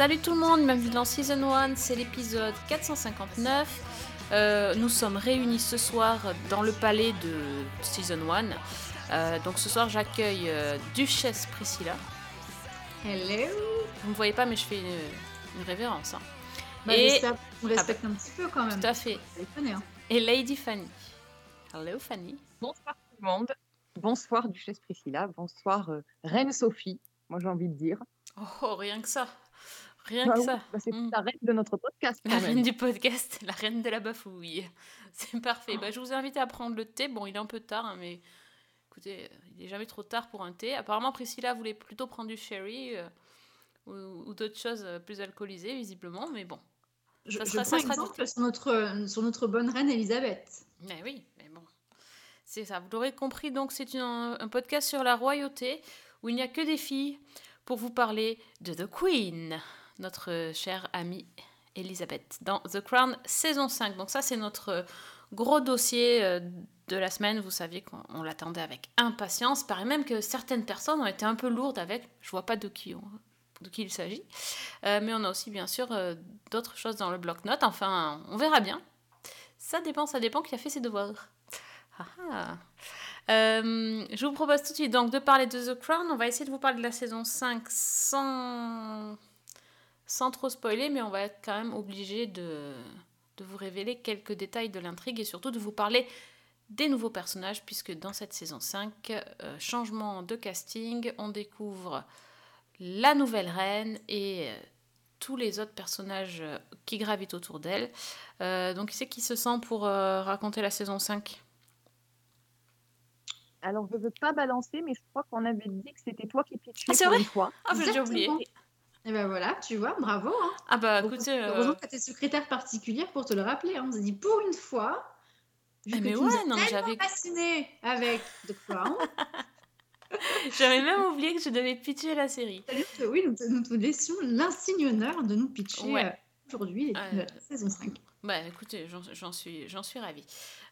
Salut tout le monde, bienvenue dans Season 1, c'est l'épisode 459. Euh, nous sommes réunis ce soir dans le palais de Season 1. Euh, donc ce soir j'accueille euh, Duchesse Priscilla. Hello Vous ne me voyez pas mais je fais une, une révérence. hein. bah, Et- J'espère qu'on respecte un petit peu quand même. Tout à fait. Hein. Et Lady Fanny. Hello Fanny. Bonsoir tout le monde. Bonsoir Duchesse Priscilla. Bonsoir euh, Reine Sophie. Moi j'ai envie de dire. Oh, rien que ça. Rien Bah que oui, ça. bah, c'est Mm. la reine de notre podcast. La reine du podcast, la reine de la bafouille. C'est parfait. Bah, je vous invite à prendre le thé. Bon, il est un peu tard, hein, mais écoutez, euh, il est jamais trop tard pour un thé. Apparemment, Priscilla voulait plutôt prendre du sherry euh, ou, ou d'autres choses euh, plus alcoolisées, visiblement, mais bon. Je, Ça je sera- prends ça sera exemple sur notre, sur notre bonne reine Elisabeth. Mais oui, mais bon. C'est ça. Vous l'aurez compris, donc c'est un podcast sur la royauté où il n'y a que des filles pour vous parler de The Queen, notre chère amie Elisabeth, dans The Crown saison 5. Donc ça, c'est notre gros dossier euh, de la semaine. Vous saviez qu'on on l'attendait avec impatience. Paraît même que certaines personnes ont été un peu lourdes avec. Je vois pas de qui, de qui il s'agit. Euh, mais on a aussi, bien sûr, euh, d'autres choses dans le bloc-notes. Enfin, on verra bien. Ça dépend, ça dépend qui a fait ses devoirs. Ah ah. Euh, je vous propose tout de suite donc de parler de The Crown. On va essayer de vous parler de la saison 5 sans, sans trop spoiler, mais on va être quand même obligé de, de vous révéler quelques détails de l'intrigue et surtout de vous parler des nouveaux personnages, puisque dans cette saison 5, euh, changement de casting, on découvre la nouvelle reine et euh, tous les autres personnages euh, qui gravitent autour d'elle. Donc, qui c'est qui se sent pour raconter la saison 5 Alors je veux pas balancer, mais je crois qu'on avait dit que c'était toi qui pitchais Ah, c'est vrai? une fois. Ah, j'ai oublié. Et ben voilà, tu vois, bravo. Hein. Ah bah écoutez, euh, Heureusement que tu tes secrétaire particulière pour te le rappeler. hein. On s'est dit pour une fois. vu Ah, que mais tu ouais, nous as non, mais tellement avec The Crown. j'avais même oublié que je devais pitcher la série. Que oui, nous, te- nous te laissions l'insigne honneur de nous pitcher Ouais. euh, aujourd'hui la saison 5. Bah écoutez, j'en suis, j'en suis ravie.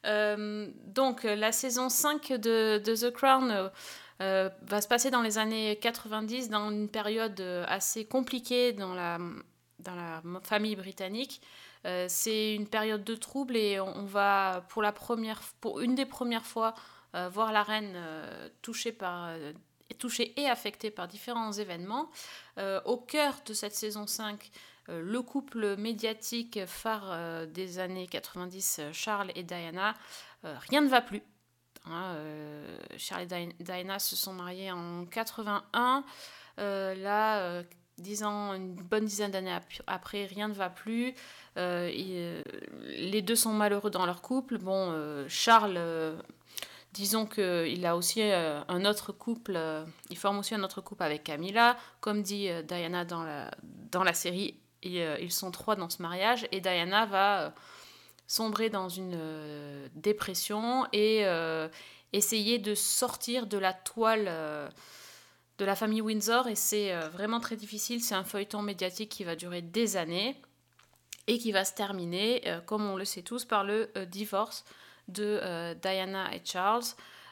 Euh, donc euh, la saison 5 de, de The Crown euh, va se passer dans les années 90, dans une période euh, assez compliquée dans la, dans la famille britannique. Euh, C'est une période de trouble et on, va pour la première, pour une des premières fois voir la reine touchée par touchée et affectée par différents événements. Au cœur de cette saison 5, euh, le couple médiatique phare des années 90, euh, Charles et Diana, rien ne va plus. Hein, euh, Charles et Di- Diana se sont mariés en 81. Euh, là, euh, dix ans, une bonne dizaine d'années ap- après, rien ne va plus. Les deux sont malheureux dans leur couple. Bon, Charles, disons qu'il a aussi un autre couple, il forme aussi un autre couple avec Camilla. Comme dit Diana dans la, dans la série, ils sont trois dans ce mariage. Et Diana va sombrer dans une euh, dépression et euh, essayer de sortir de la toile euh, de la famille Windsor. Et c'est vraiment très difficile. C'est un feuilleton médiatique qui va durer des années et qui va se terminer, comme on le sait tous, par le divorce de Diana et Charles.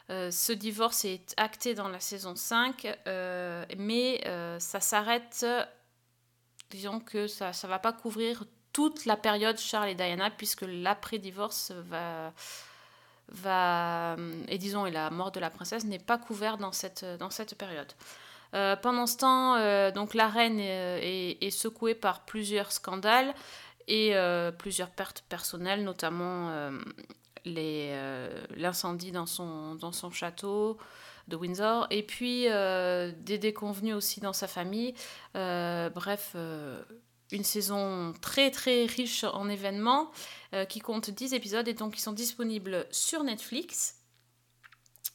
Ce divorce est acté dans la saison 5, euh, mais ça s'arrête, disons que ça ne va pas couvrir toute la période Charles et Diana, puisque l'après-divorce va, et disons, et la mort de la princesse n'est pas couvert dans cette, dans cette période. Euh, pendant ce temps, euh, donc la reine est, secouée par plusieurs scandales et euh, plusieurs pertes personnelles, notamment l'incendie dans son, dans son château de Windsor, et puis des déconvenus aussi dans sa famille. Bref, une saison très très riche en événements euh, qui compte 10 épisodes et donc qui sont disponibles sur Netflix.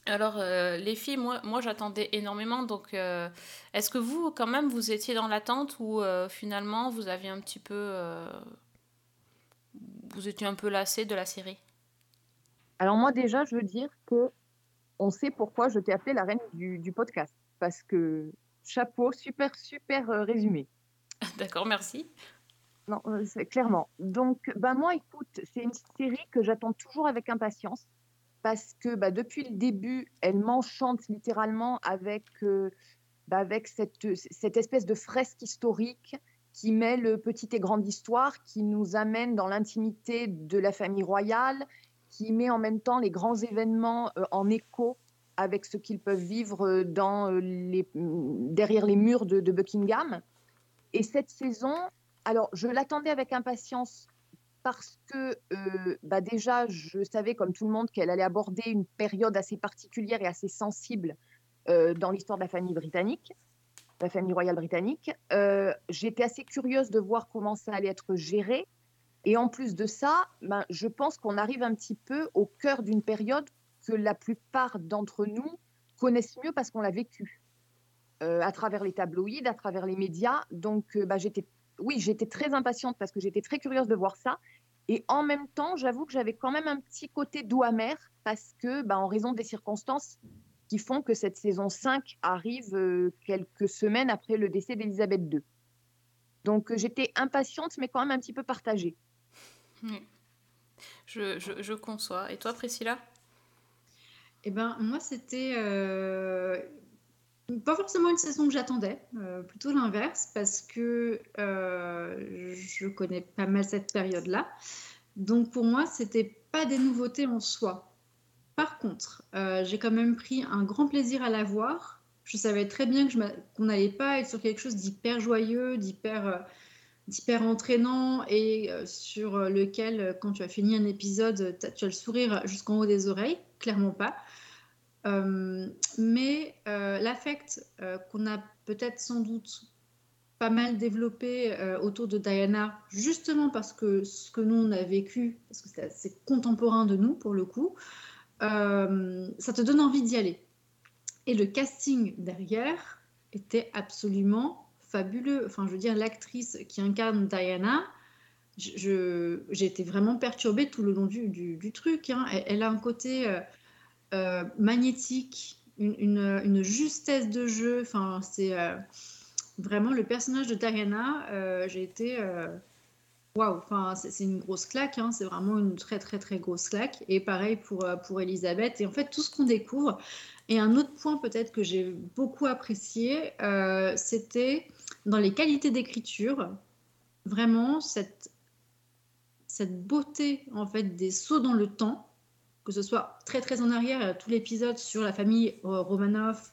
Alors, euh, les filles, moi, j'attendais énormément. Donc, euh, est-ce que vous, quand même, vous étiez dans l'attente ou finalement vous aviez un petit peu. vous étiez un peu lassé de la série? Alors moi déjà, je veux dire que on sait pourquoi je t'ai appelée la reine du, podcast. Parce que chapeau, super, super résumé. D'accord, merci. Non, euh, clairement. Donc, bah, moi, écoute, c'est une série que j'attends toujours avec impatience parce que bah, depuis le début, elle m'enchante littéralement avec, euh, bah, avec cette, cette espèce de fresque historique qui mêle petite et grande histoire, qui nous amène dans l'intimité de la famille royale, qui met en même temps les grands événements euh, en écho avec ce qu'ils peuvent vivre dans les, derrière les murs de Buckingham. Et cette saison, alors, je l'attendais avec impatience parce que euh, bah déjà, je savais, comme tout le monde, qu'elle allait aborder une période assez particulière et assez sensible euh, dans l'histoire de la famille britannique, la famille royale britannique. Euh, J'étais assez curieuse de voir comment ça allait être géré. Et en plus de ça, ben, je pense qu'on arrive un petit peu au cœur d'une période que la plupart d'entre nous connaissent mieux parce qu'on l'a vécue. À travers les tabloïds, à travers les médias. Donc, bah, j'étais oui, j'étais très impatiente parce que j'étais très curieuse de voir ça. Et en même temps, j'avoue que j'avais quand même un petit côté doux amer parce que, bah, en raison des circonstances qui font que cette saison 5 arrive euh, quelques semaines après le décès d'Elisabeth II. Donc euh, j'étais impatiente, mais quand même un petit peu partagée. Je, je, conçois. Et toi, Priscilla? Eh ben, moi, c'était euh, pas forcément une saison que j'attendais, euh, plutôt l'inverse, parce que euh, je connais pas mal cette période-là. Donc pour moi, c'était pas des nouveautés en soi. Par contre, euh, j'ai quand même pris un grand plaisir à la voir. Je savais très bien qu'on n'allait pas être sur quelque chose d'hyper joyeux, d'hyper d'hyper entraînant et sur lequel, quand tu as fini un épisode, tu as le sourire jusqu'en haut des oreilles. Clairement pas. Euh, mais euh, l'affect euh, qu'on a peut-être sans doute pas mal développé autour de Diana, justement parce que ce que nous on a vécu, parce que c'est assez contemporain de nous pour le coup, ça te donne envie d'y aller. Et le casting derrière était absolument fabuleux. Enfin, je veux dire, l'actrice qui incarne Diana, j'ai été vraiment perturbée tout le long du, truc. Hein. Elle, a un côté magnétique, une, justesse de jeu. Enfin, c'est euh, vraiment le personnage de Diana. Euh, j'ai été waouh. Enfin, c'est une grosse claque. Hein. c'est vraiment une très très très grosse claque. Et pareil pour pour Elisabeth. Et en fait, tout ce qu'on découvre. Et un autre point peut-être que j'ai beaucoup apprécié, c'était dans les qualités d'écriture, vraiment cette cette beauté en fait des sauts dans le temps que ce soit très très en arrière, euh, tout l'épisode sur la famille euh, Romanov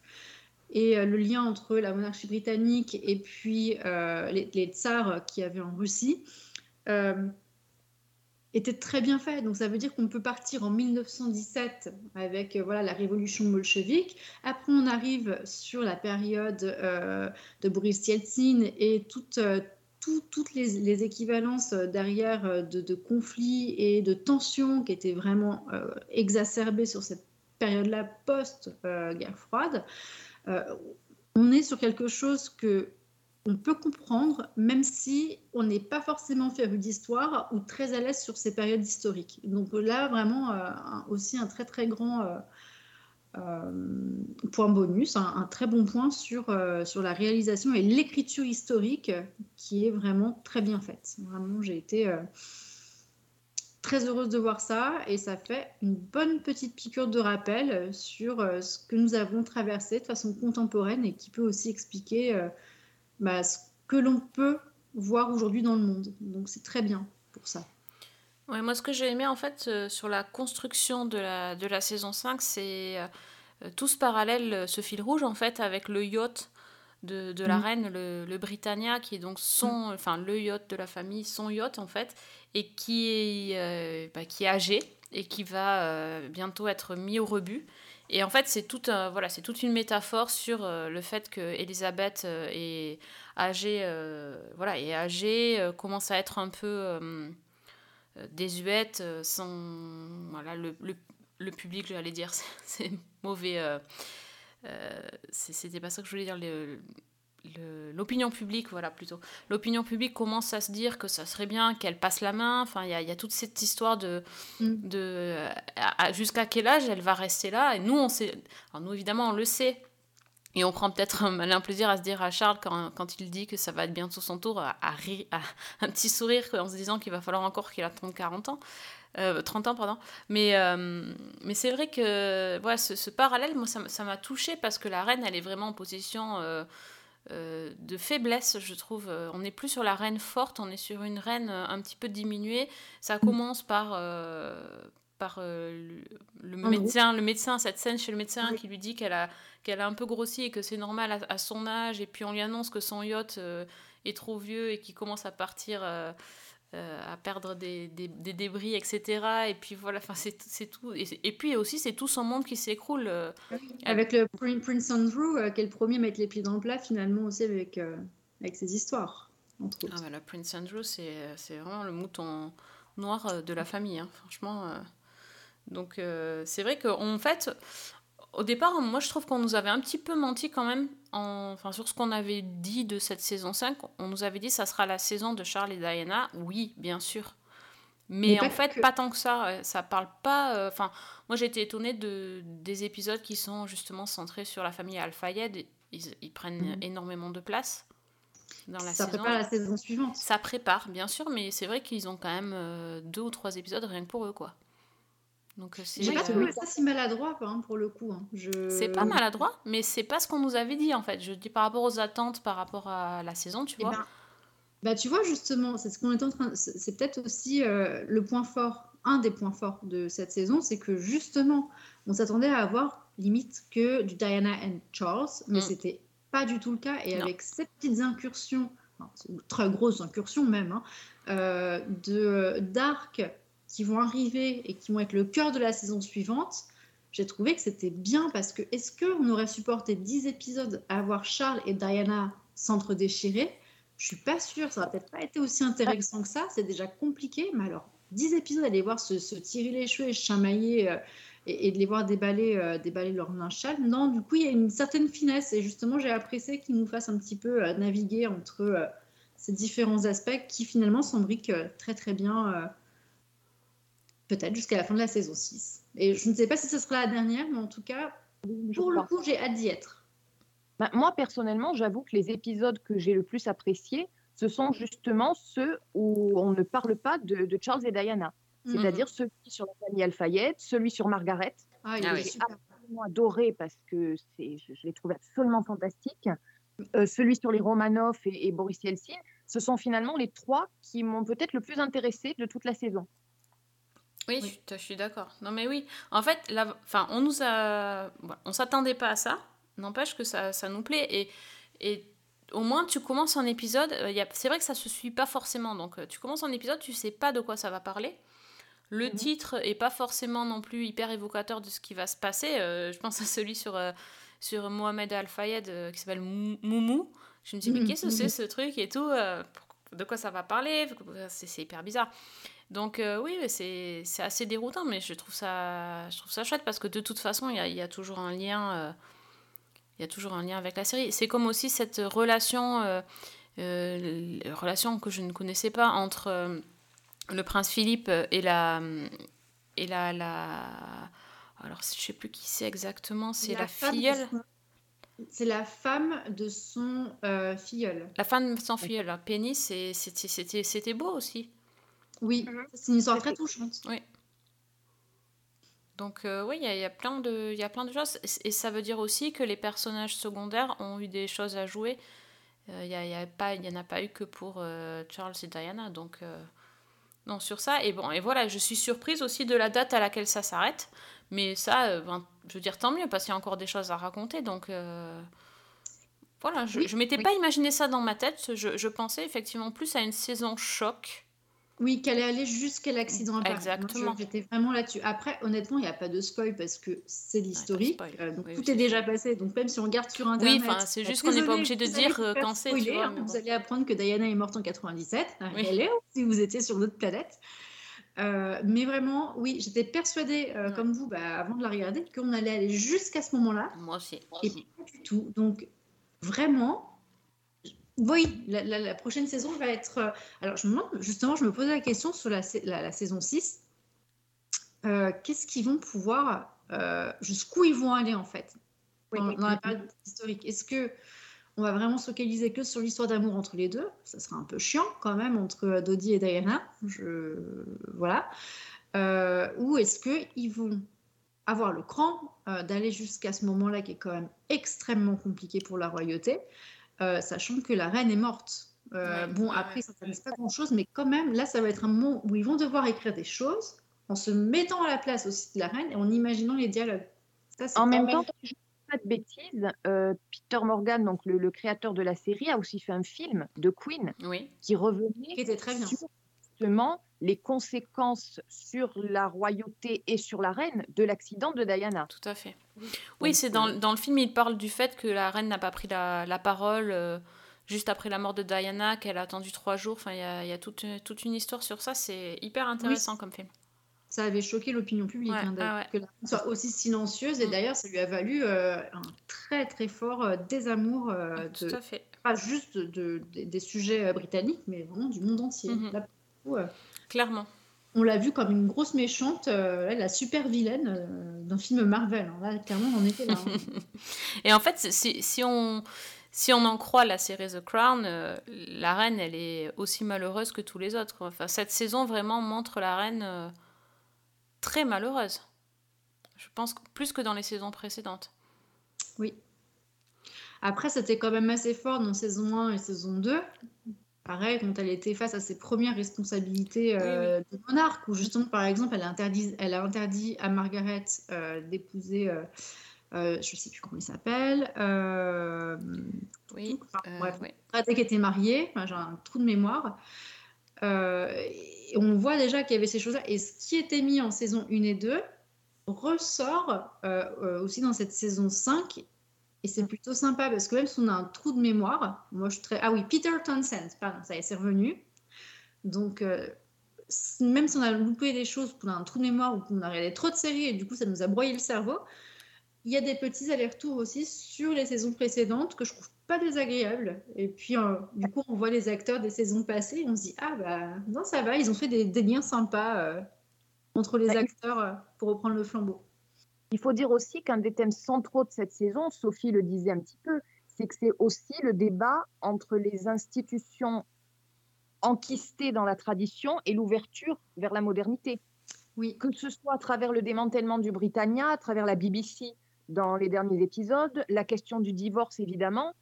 et euh, le lien entre la monarchie britannique et puis les, tsars qui avaient en Russie, était très bien fait. Donc ça veut dire qu'on peut partir en 1917 avec voilà la révolution bolchevique. Après on arrive sur la période de Boris Yeltsin et toute toutes les, équivalences euh, derrière euh, de, conflits et de tensions qui étaient vraiment euh, exacerbées sur cette période-là post-guerre froide, on est sur quelque chose que on peut comprendre, même si on n'est pas forcément féru d'histoire ou très à l'aise sur ces périodes historiques. Donc là, vraiment, aussi un très très grand point bonus, un, très bon point sur, euh, sur la réalisation et l'écriture historique qui est vraiment très bien faite. Vraiment, j'ai été euh, très heureuse de voir ça et ça fait une bonne petite piqûre de rappel sur ce que nous avons traversé de façon contemporaine et qui peut aussi expliquer bah, ce que l'on peut voir aujourd'hui dans le monde. Donc c'est très bien pour ça. Ouais, moi, ce que j'ai aimé, en fait, euh, sur la construction de la, de la saison 5, c'est euh, euh, tout ce parallèle, ce fil rouge, en fait, avec le yacht de, de la mm. reine, le, le, Britannia, qui est donc son, mm. enfin, le yacht de la famille, son yacht, en fait, et qui est, bah, qui est âgé et qui va bientôt être mis au rebut. Et en fait, c'est tout voilà, c'est toute une métaphore sur le fait que Elisabeth est âgée, voilà, est âgée, commence à être un peu désuète, euh, sans. Voilà, le, le, le public, j'allais dire, c'est mauvais. Euh, c'était pas ça que je voulais dire. l'opinion publique, voilà plutôt. L'opinion publique commence à se dire que ça serait bien qu'elle passe la main. Enfin, il y, y, a toute cette histoire de, mm. de jusqu'à quel âge elle va rester là. Et nous, on sait, alors nous évidemment, on le sait Et on prend peut-être un malin plaisir à se dire à Charles quand, il dit que ça va être bientôt son tour, à, un petit sourire en se disant qu'il va falloir encore qu'il attende 40 ans. Euh, 30 ans, pardon. Mais, euh, mais c'est vrai que voilà, ce, parallèle, moi, ça m'a touché parce que la reine, elle est vraiment en position euh, euh, de faiblesse, je trouve. On n'est plus sur la reine forte, on est sur une reine un petit peu diminuée. Ça commence par, par le, le médecin, le médecin, cette scène chez le médecin qui lui dit qu'elle a, qu'elle a un peu grossi et que c'est normal à, à, son âge. Et puis on lui annonce que son yacht est trop vieux et qu'il commence à partir euh, à perdre des, des, des, débris, etc. Et puis voilà, enfin c'est tout. Et, et, puis aussi, c'est tout son monde qui s'écroule. Euh, avec le Prince Andrew, euh, qui est le premier à mettre les pieds dans le plat, finalement aussi avec, euh, avec ses histoires. Entre autres. Ah, bah, le Prince Andrew, c'est vraiment le mouton noir de la famille, hein, franchement. Donc c'est vrai qu'en fait, au départ, moi je trouve qu'on nous avait un petit peu menti quand même en, enfin, sur ce qu'on avait dit de cette saison 5. On nous avait dit que ça sera la saison de Charles et Diana. Oui, bien sûr. Mais, Mais en fait, que... pas tant que ça. Ça parle pas. Euh, enfin, euh, moi j'ai été étonnée de, des épisodes qui sont justement centrés sur la famille Al-Fayed. Ils, ils, prennent mmh. énormément de place. Dans la ça saison. prépare la saison suivante. Ça prépare, bien sûr, mais c'est vrai qu'ils ont quand même euh, deux ou trois épisodes rien que pour eux, quoi. Donc euh, c'est. J'ai pas trouvé ça si maladroit, hein, pour le coup. Hein. Je... C'est pas maladroit, mais c'est pas ce qu'on nous avait dit en fait. Je dis par rapport aux attentes, par rapport à la saison, tu vois. Ben, bah tu vois justement, c'est ce qu'on est en train. C'est peut-être aussi euh, le point fort, un des points forts de cette saison, c'est que justement, on s'attendait à avoir limite que du Diana and Charles, mais mm. c'était pas du tout le cas. Et non. avec ces petites incursions, enfin, très grosses incursions même, hein, euh, de d'arc qui vont arriver et qui vont être le cœur de la saison suivante, j'ai trouvé que c'était bien parce que est-ce qu'on aurait supporté 10 épisodes à voir Charles et Diana s'entre-déchirer Je suis pas sûre, ça n'aurait peut-être pas été aussi intéressant que ça, c'est déjà compliqué, mais alors 10 épisodes à les voir se, tirer les cheveux et chamailler euh, et, de les voir déballer, euh, déballer leur non, du coup il y a une certaine finesse et justement j'ai apprécié qu'ils nous fassent un petit peu euh, naviguer entre euh, ces différents aspects qui finalement s'embriquent très très bien peut-être jusqu'à la fin de la saison 6. Et je ne sais pas si ce sera la dernière, mais en tout cas, pour le coup, j'ai hâte d'y être. Bah, moi, personnellement, j'avoue que les épisodes que j'ai le plus appréciés, ce sont justement ceux où on ne parle pas de, de Charles et Diana. C'est-à-dire mmh. celui sur la famille Alfayette, celui sur Margaret. Ah, il ah, j'ai absolument adoré parce que je, je l'ai trouvé absolument fantastique. Euh, celui sur les Romanov et, et Boris Yeltsin, ce sont finalement les trois qui m'ont peut-être le plus intéressé de toute la saison. Oui, oui. je, je suis d'accord. Non, mais oui. En fait, la, enfin, on nous a, voilà, on s'attendait pas à ça. N'empêche que ça, ça nous plaît et, et au moins tu commences un épisode. Euh, c'est vrai que ça se suit pas forcément. Donc, euh, tu commences un épisode, tu sais pas de quoi ça va parler. Le mmh. titre est pas forcément non plus hyper évocateur de ce qui va se passer. Euh, je pense à celui sur euh, sur Mohamed Al Fayed qui s'appelle Moumou. Je me dis mais qu'est-ce que c'est ce truc et tout. De quoi ça va parler? C'est hyper bizarre. Donc euh, oui, c'est assez déroutant, mais je trouve ça, je trouve ça chouette parce que de toute façon, il y a, y a, toujours un lien, euh, il y a toujours un lien avec la série. C'est comme aussi cette relation, euh, relation que je ne connaissais pas entre le prince Philippe et la, et la, la, alors je sais plus qui c'est exactement, c'est la, la filleule. C'est la femme de son euh, filleul. La femme de son filleul. Penny, c'était beau aussi. Oui, -hmm. c'est une histoire très touchante. Oui. Donc euh, oui, il y, y, a plein de, il y a plein de choses. Et ça veut dire aussi que les personnages secondaires ont eu des choses à jouer. Euh, il euh, n'y en a pas eu que pour euh, Charles et Diana. Donc non, sur ça. Et bon, et voilà, je suis surprise aussi de la date à laquelle ça s'arrête. Mais ça, ben, je veux dire, tant mieux, parce qu'il y a encore des choses à raconter. Donc voilà, je ne oui, m'étais oui. pas imaginé ça dans ma tête. Je, je pensais effectivement plus à une saison choc oui, qu'elle est allée jusqu'à l'accident. Exactement. J'étais vraiment là-dessus. Après, honnêtement, il n'y a pas de spoil parce que c'est l'historique. Ouais, euh, donc oui, tout est déjà passé. Donc même si on regarde sur Internet. Oui, c'est juste qu'on n'est pas obligé de dire euh, quand c'est. Hein, vous allez apprendre que Diana est morte en 97. Oui. Elle est, si vous étiez sur d'autres planètes. Euh, mais vraiment, oui, j'étais persuadée, euh, ouais. comme vous, bah, avant de la regarder, qu'on allait aller jusqu'à ce moment-là. Moi aussi. Moi aussi. Et pas du tout. Donc, vraiment, oui, la, la, la, prochaine saison va être. Euh, alors, je me demande, justement, je me posais la question sur la, la saison 6. Euh, Qu'est-ce qu'ils vont pouvoir. Euh, jusqu'où ils vont aller, en fait dans, Oui. dans la période historique? Est-ce que on va vraiment se focaliser que sur l'histoire d'amour entre les deux? Ça sera un peu chiant quand même entre Dodie et Diana. Je... Voilà. Euh, ou est-ce qu'ils vont avoir le cran d'aller jusqu'à ce moment-là qui est quand même extrêmement compliqué pour la royauté, euh, sachant que la reine est morte. Euh, Ouais, bon, ouais, après, ouais. ça ne pas grand-chose, mais quand même, là, ça va être un moment où ils vont devoir écrire des choses en se mettant à la place aussi de la reine et en imaginant les dialogues. Ça, En même temps, si je ne dis pas de bêtises, euh, Peter Morgan, donc le, le créateur de la série, a aussi fait un film de Queen Oui. qui qui revenait était très bien. sur justement les conséquences sur la royauté et sur la reine de l'accident de Diana. Tout à fait. Oui, c'est dans, euh, dans le film, il parle du fait que la reine n'a pas pris la, la parole euh, juste après la mort de Diana, qu'elle a attendu trois jours. Enfin, il y a, y a toute, toute une histoire sur ça. C'est hyper intéressant comme film. Ça avait choqué l'opinion publique Ouais, hein, d'ailleurs, ah ouais. que la reine soit aussi silencieuse. Et Mm. d'ailleurs, ça lui a valu euh, un très très fort euh, désamour euh, Ah, Tout de, à fait. pas juste de, des- des sujets euh, britanniques, mais vraiment du monde entier. Mhm. Là, Clairement. on l'a vue comme une grosse méchante, euh, la super vilaine euh, d'un film Marvel. hein. Là, clairement, on était là. hein. Et en fait, si, si on, si on en croit la série The Crown, euh, la reine, elle est aussi malheureuse que tous les autres. Enfin, cette saison vraiment montre la reine très malheureuse. Je pense que- plus que dans les saisons précédentes. Oui. Après, c'était quand même assez fort dans saison 1 et saison 2. Pareil, quand elle était face à ses premières responsabilités euh, de monarque, où justement, par exemple, elle a interdit, elle a interdit à Margaret euh, d'épouser, euh, je ne sais plus comment il s'appelle, Oui. Enfin, bref. qu'elle était mariée, enfin, j'ai un trou de mémoire. Et on voit déjà qu'il y avait ces choses-là. Et ce qui était mis en saison 1 et 2 ressort aussi dans cette saison 5. Et c'est plutôt sympa parce que même si on a un trou de mémoire, moi je suis très. Ah oui, Peter Townsend, pardon, ça y est, c'est revenu. Donc, euh, même si on a loupé des choses, qu'on a un trou de mémoire ou qu'on a regardé trop de séries et du coup ça nous a broyé le cerveau, il y a des petits allers-retours aussi sur les saisons précédentes que je trouve pas désagréables. Et puis, euh, du coup, on voit les acteurs des saisons passées et on se dit Ah bah non, ça va, ils ont fait des, des liens sympas euh, entre les acteurs pour reprendre le flambeau. Il faut dire aussi qu'un des thèmes centraux de cette saison, Sophie le disait un petit peu, c'est que c'est aussi le débat entre les institutions enquistées dans la tradition et l'ouverture vers la modernité. Oui, Que ce soit à travers le démantèlement du Britannia, à travers la BBC dans les derniers épisodes, la question du divorce évidemment,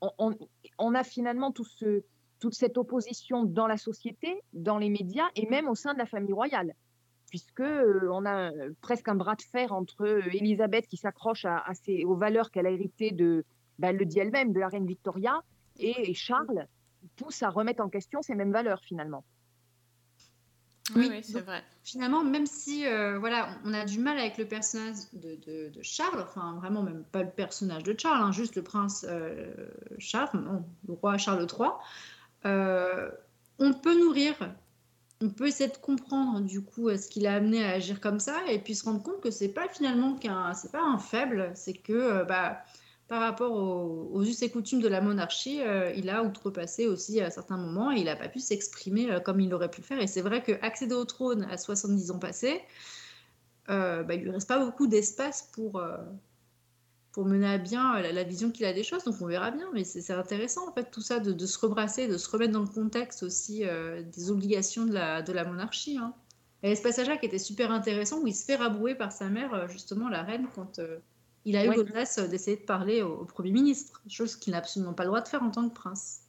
on, on- on a finalement tout ce- toute cette opposition dans la société, dans les médias et même au sein de la famille royale puisque euh, on a presque un bras de fer entre Elisabeth qui s'accroche à, à ses- aux valeurs qu'elle a héritées de, bah, elle le dit elle-même, de la reine Victoria, et, et Charles qui pousse à remettre en question ces mêmes valeurs finalement. Oui, Oui, oui, c'est donc- vrai. finalement, même si euh, voilà, on a du mal avec le personnage de, de- de Charles, enfin vraiment même pas le personnage de Charles, hein, juste le prince euh, Charles, non, le roi Charles III, euh, on peut nourrir, on peut essayer de comprendre du coup euh, ce qui l'a amené à agir comme ça, et puis se rendre compte que c'est pas finalement qu'un, c'est pas un faible, c'est que euh, bah, par rapport aux, us et coutumes de la monarchie, euh, il a outrepassé aussi à certains moments et il n'a pas pu s'exprimer comme il aurait pu faire. Et c'est vrai qu'accéder au trône à 70 ans passés, euh, bah, il lui reste pas beaucoup d'espace pour, pour mener à bien la, la vision qu'il a des choses. Donc on verra bien, mais c'est intéressant en fait tout ça de, de se rebrasser, de se remettre dans le contexte aussi euh, des obligations de la, de la monarchie. Hein. Et ce passage-là qui était super intéressant où il se fait rabrouer par sa mère, euh, justement la reine, quand euh, il a eu Ouais. l'audace d'essayer de parler au, au Premier ministre, chose qu'il n'a absolument pas le droit de faire en tant que prince.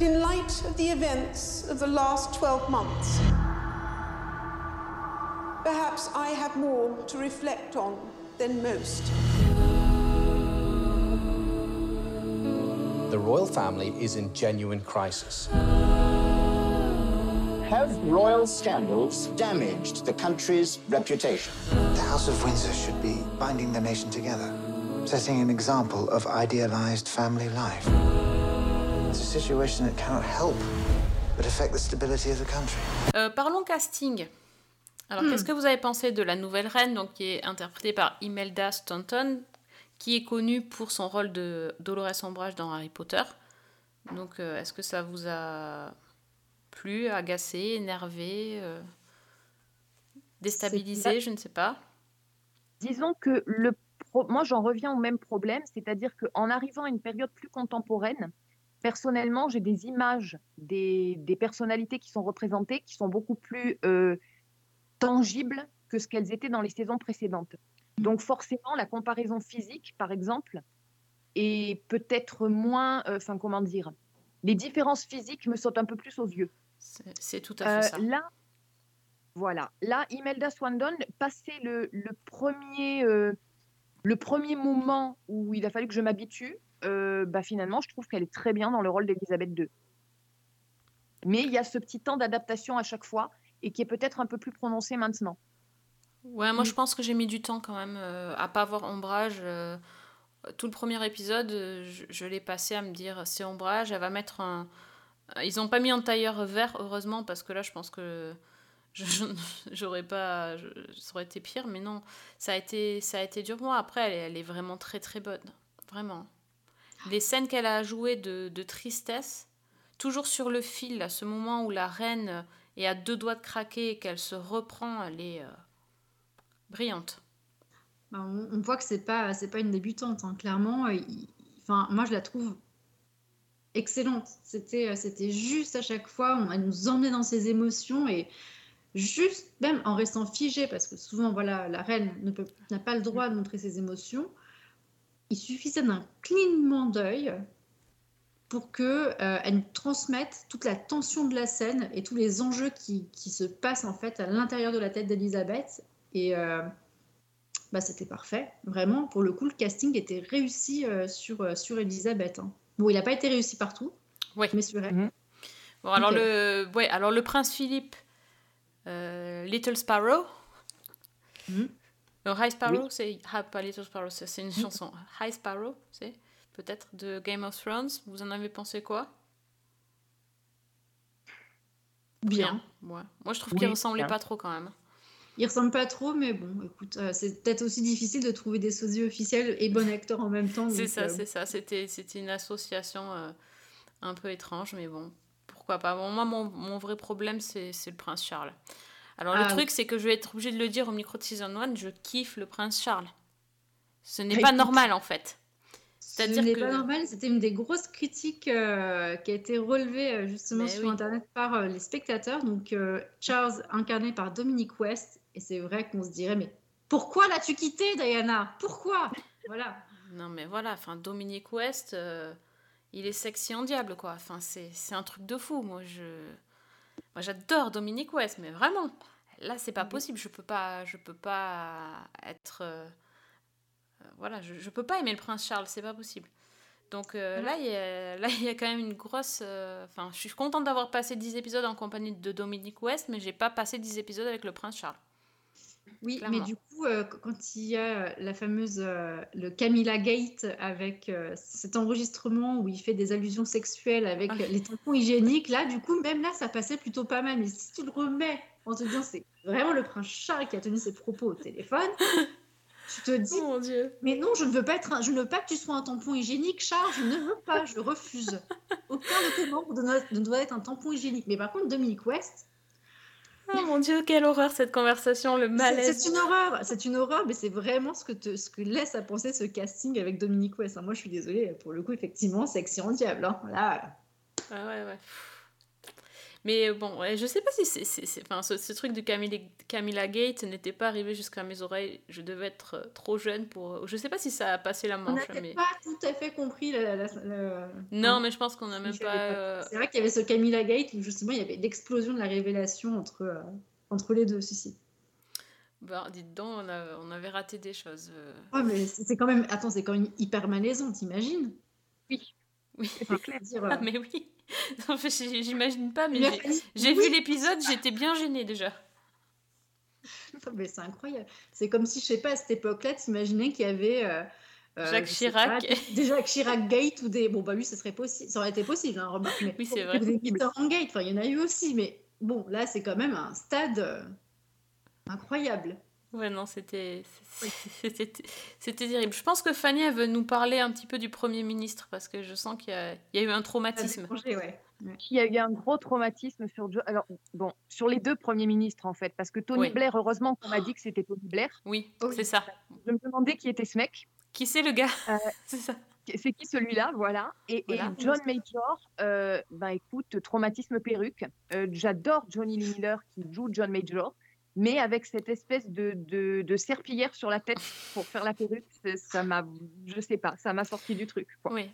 In light of the events of the last 12 months, perhaps I have more to reflect on than most. The royal family is in genuine crisis. Have royal scandals damaged the country's reputation? The House of Windsor should be binding the nation together, setting an example of idealized family life. It's a situation that cannot help but affect the stability of the country. Euh, parlons casting. Alors, qu'est-ce que vous avez pensé de la nouvelle reine, donc, qui est interprétée par Imelda Staunton, qui est connue pour son rôle de Dolores Umbridge dans Harry Potter? Donc, euh, est-ce que ça vous a plu, agacé, énervé, euh, déstabilisé? Je ne sais pas. Disons que le pro- moi, j'en reviens au même problème, c'est-à-dire qu'en arrivant à une période plus contemporaine, personnellement, j'ai des images des, des personnalités qui sont représentées qui sont beaucoup plus euh, tangibles que ce qu'elles étaient dans les saisons précédentes. Donc forcément, la comparaison physique, par exemple, est peut-être moins, euh, enfin comment dire, les différences physiques me sautent un peu plus aux yeux. C'est tout à fait Euh, ça. Là, voilà. Là, Imelda Swandon, passé le, le premier, euh, le premier moment où il a fallu que je m'habitue, bah, finalement, je trouve qu'elle est très bien dans le rôle d'Elisabeth II. Mais il y a ce petit temps d'adaptation à chaque fois et qui est peut-être un peu plus prononcé maintenant. Ouais, moi je pense que j'ai mis du temps quand même euh, à pas avoir ombrage. euh, tout le premier épisode, euh, je, je l'ai passé à me dire c'est ombrage, elle va mettre un. Ils ont pas mis un tailleur vert, heureusement, parce que là je pense que je- je- j'aurais pas. je- ça aurait été pire, mais non, ça a été, ça a été dur moi. Après, elle, est- elle est vraiment très très bonne. Vraiment. Les scènes qu'elle a jouées de, de tristesse, toujours sur le fil, à ce moment où la reine est à deux doigts de craquer et qu'elle se reprend, elle est. euh, brillante. Bah, on, voit que c'est pas c'est pas une débutante hein. clairement euh, enfin moi je la trouve excellente c'était euh, c'était juste à chaque fois on, elle nous emmenait dans ses émotions et juste même en restant figée parce que souvent voilà la reine n'a pas le droit de montrer ses émotions il suffisait d'un clignement d'œil pour que euh, nous transmette toute la tension de la scène et tous les enjeux qui, qui se passent en fait à l'intérieur de la tête d'Elisabeth et euh, bah, c'était parfait. Vraiment, pour le coup, le casting était réussi euh, sur, sur Elisabeth. hein. Bon, il n'a pas été réussi partout, Oui. mais sur elle. Mhm. Bon, alors, le, ouais, alors le prince Philippe, Little Sparrow. Mhm. High Sparrow, c'est ah, pas Little Sparrow, c'est c'est une chanson. High Sparrow, c'est? Peut-être de Game of Thrones. Vous en avez pensé quoi? Bien. Ouais. Moi, je trouve Oui, qu'il ressemblait bien. pas trop quand même. Il ressemble pas trop, mais bon, écoute, euh, c'est peut-être aussi difficile de trouver des sosies officiels et bon acteur en même temps. C'est ça, euh, c'est ça. C'était c'était une association euh, un peu étrange, mais bon, pourquoi pas. Bon, moi, mon, mon vrai problème, c'est le prince Charles. Alors, le Ah, truc, c'est que je vais être obligée de le dire au micro de Season 1, je kiffe le prince Charles. Ce n'est Ah, pas écoute. normal, en fait. Ce n'est que- pas normal, c'était une des grosses critiques euh, qui a été relevée euh, justement Mais sur oui. Internet par euh, les spectateurs. Donc euh, Charles incarné par Dominic West, et c'est vrai qu'on se dirait mais pourquoi l'as-tu quitté Diana? Pourquoi? Voilà. Non, mais voilà, enfin, Dominique West, euh, il est sexy en diable, quoi. Enfin, c'est c'est un truc de fou. Moi, je. Moi, j'adore Dominique West, mais vraiment. Là, c'est pas possible. Je peux pas, je peux pas être. euh, voilà, je, je peux pas aimer le prince Charles, c'est pas possible. Donc euh, là, il y a, là, il y a quand même une grosse. euh, Enfin, je suis contente d'avoir passé 10 épisodes en compagnie de Dominique West, mais j'ai pas passé 10 épisodes avec le prince Charles. Oui, Clairement. mais du coup, euh, qu- quand il y a la fameuse, le Camilla Gate avec cet enregistrement où il fait des allusions sexuelles avec Ah. les tampons hygiéniques, là, du coup, même là, ça passait plutôt pas mal. Mais si tu le remets en te disant c'est vraiment le prince Charles qui a tenu ses propos au téléphone, tu te dis, mon dieu! mais non, je ne veux pas être un- je ne veux pas que tu sois un tampon hygiénique, Charles, je ne veux pas, je refuse. Aucun de tes membres ne doit- être un tampon hygiénique. Mais par contre, Dominique West, Oh mon dieu, quelle horreur cette conversation, le malaise! C'est une horreur, c'est une horreur, mais c'est vraiment ce que, te, ce que laisse à penser ce casting avec Dominique West. hein. Moi, je suis désolée, pour le coup, effectivement, sexy en diable. Hein. Là, Ah ouais, ouais. Mais euh, bon, je sais pas si c'est, c'est- c'est- enfin, ce, ce truc de Camilla, Camilla Gate n'était pas arrivé jusqu'à mes oreilles. Je devais être euh, trop jeune pour. Je sais pas si ça a passé la on manche, n'a mais. pas tout à fait compris la, la- la- Non, mais je pense qu'on a ce même pas. euh, C'est vrai qu'il y avait ce Camilla Gate où justement il y avait l'explosion de la révélation entre, euh, entre les deux, si, si. Bah, dites donc, on, a- on avait raté des choses. euh. Ouais, mais c'est c'est quand même, attends, c'est quand même hyper malaisant, t'imagines? Oui. Je veux dire, euh, Ah, mais oui. En fait, j'ai- J'imagine pas, mais j'ai, oui, vu l'épisode, j'étais bien gênée déjà. mais c'est incroyable. C'est comme si, je sais pas, à cette époque-là, t'imaginais qu'il y avait. euh, euh, Jacques Chirac. pas, des Jacques Chirac Gate ou des. Bon, bah oui, ça serait possible. Ça aurait été possible, hein, remarque. Mais Oui, c'est ou vrai. Des Mitterrand Gate, enfin, il y en a eu aussi. Mais bon, là, c'est quand même un stade euh, incroyable. Ouais, non, c'était, c'était, c'était terrible. Je pense que Fanny, elle veut nous parler un petit peu du Premier ministre parce que je sens qu'il y a, il y a eu un traumatisme. Ouais. Il y a eu un gros traumatisme sur Alors, bon, sur les deux premiers ministres, en fait, parce que Tony Oui. Blair, heureusement qu'on m'a dit que c'était Tony Blair. Oui, Oh oui. c'est ça. Je me demandais qui était ce mec. Qui c'est le gars Euh, C'est ça. C'est qui celui-là, voilà. Et. John Major, euh, ben écoute, traumatisme perruque. Euh, J'adore Johnny Lee Miller qui joue John Major, mais avec cette espèce de, de, de serpillière sur la tête pour faire la perruque, ça m'a, je sais pas, ça m'a sorti du truc. quoi. Oui.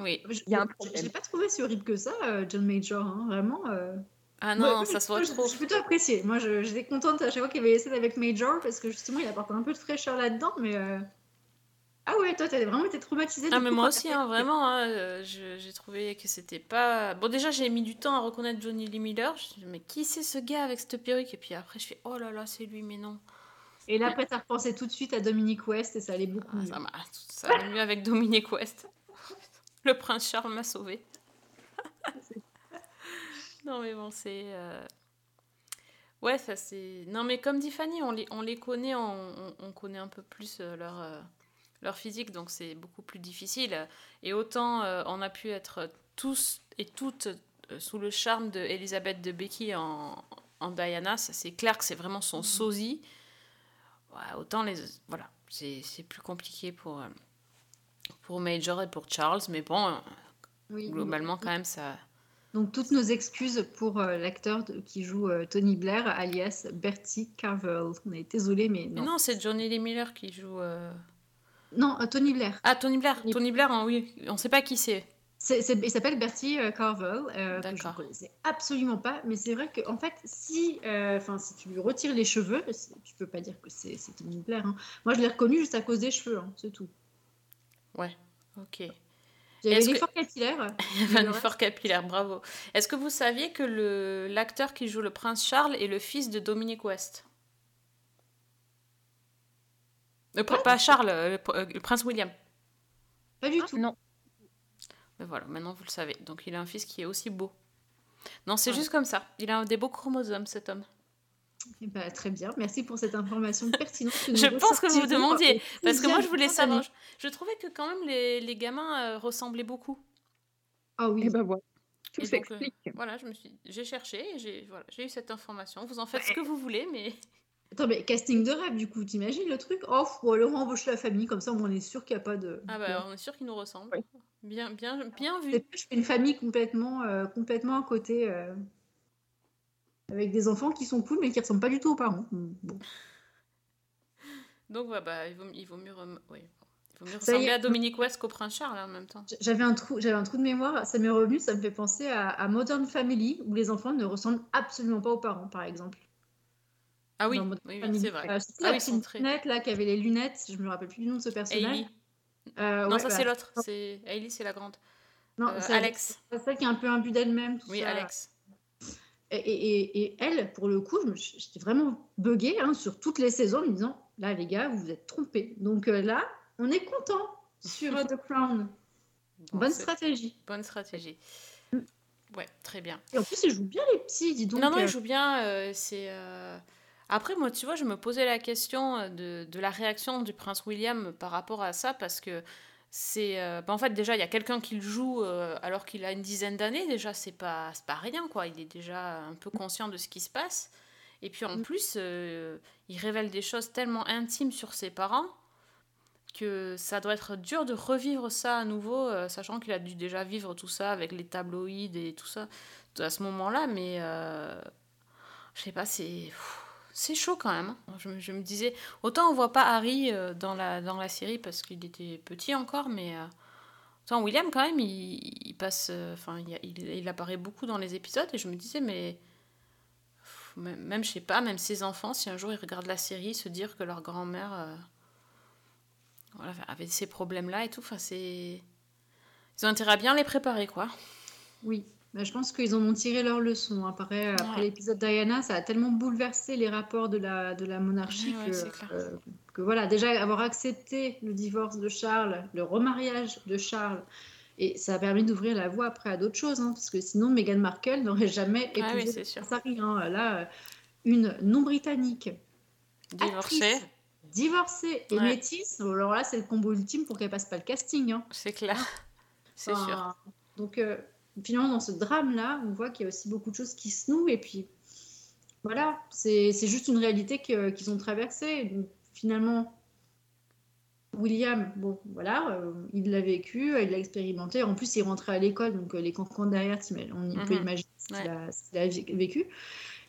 Oui. Je Il y a un problème. j'ai pas trouvé si horrible que ça, euh, John Major, hein, vraiment. euh. Ah non, ça se voit trop. J'ai plutôt apprécié. Moi, j'étais contente à chaque fois qu'il y avait les scènes avec Major parce que justement, il apporte un peu de fraîcheur là-dedans. Mais euh, ah ouais, toi, t'as vraiment été traumatisée. Ah mais coup, moi aussi, hein, vraiment, hein, euh, j'ai trouvé que c'était pas... Bon déjà j'ai mis du temps à reconnaître Johnny Lee Miller, je me suis dit, mais qui c'est ce gars avec cette perruque? Et puis après je fais, oh là là, c'est lui, mais non. Et là, après, t'as repensé tout de suite à Dominique West et ça allait beaucoup Ah, mieux. ça, va mieux avec Dominique West. Le prince Charles m'a sauvé. non mais bon, c'est... euh, Ouais, ça c'est... Non mais comme dit Fanny, on les, on les connaît, on, on- on connaît un peu plus euh, leur, euh, leur physique, donc c'est beaucoup plus difficile. Et autant euh, on a pu être tous et toutes euh, sous le charme de Elisabeth de Becky en, en Diana, c'est clair que c'est vraiment son sosie. Ouais, autant les... Voilà, c'est plus compliqué pour... euh, pour Major et pour Charles, mais bon, Oui, globalement quand même ça... Donc, toutes nos excuses pour euh, l'acteur qui joue euh, Tony Blair, alias Bertie Carvel. On est désolé, mais Mais non. non, c'est Johnny Lee Miller qui joue... euh, Non, euh, Tony Blair. Ah, Tony Blair. Tony- Tony Blair, hein, oui, on sait pas qui c'est. Il s'appelle Bertie euh, Carvel, euh, que je ne connaissais absolument pas, mais c'est vrai que en fait, si, euh, si tu lui retires les cheveux, tu peux pas dire que c'est c'est Tony Blair. hein. Moi, je l'ai reconnu juste à cause des cheveux, hein, c'est tout. Ouais, ok. J'avais que- reste- Fort capillaire, bravo. Est-ce que vous saviez que le- l'acteur qui joue le prince Charles est le fils de Dominique West? Le pr- Quoi Pas Charles, euh, le, pr- euh, le prince William. Pas du Ah, tout. non. Ben voilà, maintenant vous le savez. Donc il a un fils qui est aussi beau. Non, c'est juste comme ça. Il a des beaux chromosomes, cet homme. Eh ben, très bien, merci pour cette information pertinente. que nous Je pense que vous demandiez, Parce que moi, je voulais savoir. Je, je trouvais que quand même les, les gamins euh, ressemblaient beaucoup. Ah oui. Et ben voilà, tout Et donc, euh. Voilà, je me suis, j'ai cherché et j'ai, voilà, j'ai eu cette information. Vous en faites ce que vous voulez, mais Attends, mais casting de rêve, du coup, t'imagines le truc? Oh, bon, alors on embauche la famille, comme ça, on est sûr qu'il n'y a pas de. ah bah, on est sûr qu'ils nous ressemblent. Oui. Bien, bien, bien vu. Et puis, je fais une famille complètement, euh, complètement à côté, euh, avec des enfants qui sont cool, mais qui ressemblent pas du tout aux parents. Bon. Donc ouais, bah, il vaut, il vaut mieux, rem- oui, il vaut mieux ressembler est. à Dominique West qu'au prince Charles hein, en même temps. J'avais un trou, j'avais un trou de mémoire, ça m'est revenu, ça me fait penser à, à Modern Family, où les enfants ne ressemblent absolument pas aux parents, par exemple. Ah oui, c'est vrai. Euh, Ah la oui, ils sont petite très- brunette, là, qui avait les lunettes, je me rappelle plus du nom de ce personnage. Euh, non, ouais, ça bah, c'est l'autre. C'est Hailey, c'est la grande. non, Euh, c'est Alex. c'est celle qui est un peu imbue d'elle-même. Oui, ça. Alex. Et, et- elle, pour le coup, j'étais vraiment buggée hein, sur toutes les saisons en me disant là, les gars, vous vous êtes trompés. Donc euh, là, on est content sur The Crown. Bon, Bonne c'est- stratégie. Bonne stratégie. Ouais, très bien. Et en plus, ils jouent bien les petits, dis donc. non, non, euh, il joue bien. c'est. Après, moi, tu vois, je me posais la question euh, de, de la réaction du prince William par rapport à ça, parce que c'est. euh, bah, en fait, déjà, il y a quelqu'un qui le joue euh, alors qu'il a une dizaine d'années. Déjà, c'est pas, pas rien, quoi. Il est déjà un peu conscient de ce qui se passe. Et puis, en Mm. plus, euh, il révèle des choses tellement intimes sur ses parents que ça doit être dur de revivre ça à nouveau, euh, sachant qu'il a dû déjà vivre tout ça avec les tabloïds et tout ça à ce moment-là, mais euh, je sais pas, c'est c'est chaud quand même. hein. Je, me- disais, autant on voit pas Harry euh, dans la série parce qu'il était petit encore, mais euh, autant William quand même, il, passe, euh, enfin il, apparaît beaucoup dans les épisodes et je me disais mais même, je sais pas, même ses enfants, si un jour ils regardent la série, se dire que leur grand-mère avait ces problèmes-là et tout, enfin c'est ils ont intérêt à bien les préparer quoi. Oui, Bah, je pense qu'ils en ont tiré leur leçon. hein. Après, l'épisode Diana, ça a tellement bouleversé les rapports de la, de la monarchie Ouais, que, euh, que voilà, déjà avoir accepté le divorce de Charles, le remariage de Charles, et ça a permis d'ouvrir la voie après à d'autres choses, hein, parce que sinon Meghan Markle n'aurait jamais Ah oui, épousé sûr. Prince Harry. hein. Là, euh, une non-britannique Divorcé, actrice, divorcée et Ouais. métisse, alors là, c'est le combo ultime pour qu'elle passe pas le casting. hein. c'est clair. C'est sûr. Donc, euh, finalement, dans ce drame-là, on voit qu'il y a aussi beaucoup de choses qui se nouent. Et puis, voilà, c'est juste une réalité qu'ils ont traversée. Donc, finalement, William, bon, voilà, euh, il l'a vécu, il l'a expérimenté. En plus, il rentrait à l'école, donc euh, les cancans derrière, on y peut imaginer ce qu'il Ouais. a, qu'il vécu.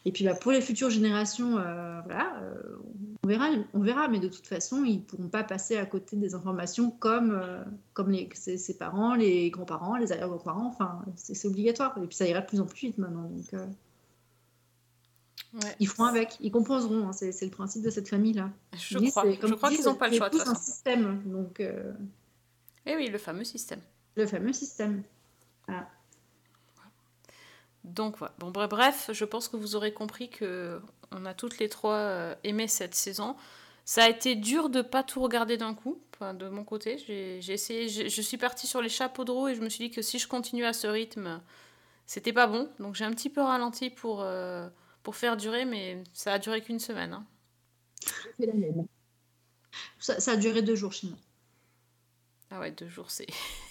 Et puis, bah, pour les futures générations, euh, voilà, euh, on verra, on verra, mais de toute façon, ils ne pourront pas passer à côté des informations comme, euh, comme les, ses, ses parents, les grands-parents, les arrière-grands-parents. Enfin, c'est c'est obligatoire. Et puis, ça ira de plus en plus vite maintenant. Donc, Ouais. ils feront avec, ils composeront. hein, c'est c'est le principe de cette famille-là. Je crois, c'est- comme je crois ils qu'ils n'ont pas le c'est choix tous un système. Donc, Et oui, le fameux système. le fameux système. Donc voilà. Bon, bref, je pense que vous aurez compris que on a toutes les trois euh, aimé cette saison. Ça a été dur de pas tout regarder d'un coup. Enfin, de mon côté, j'ai essayé. Je, suis partie sur les chapeaux de roue et je me suis dit que si je continuais à ce rythme, c'était pas bon. Donc j'ai un petit peu ralenti pour euh, pour faire durer, mais ça a duré qu'une semaine. hein. C'est la même. Ça, ça a duré deux jours chez moi. Ah ouais, deux jours, c'est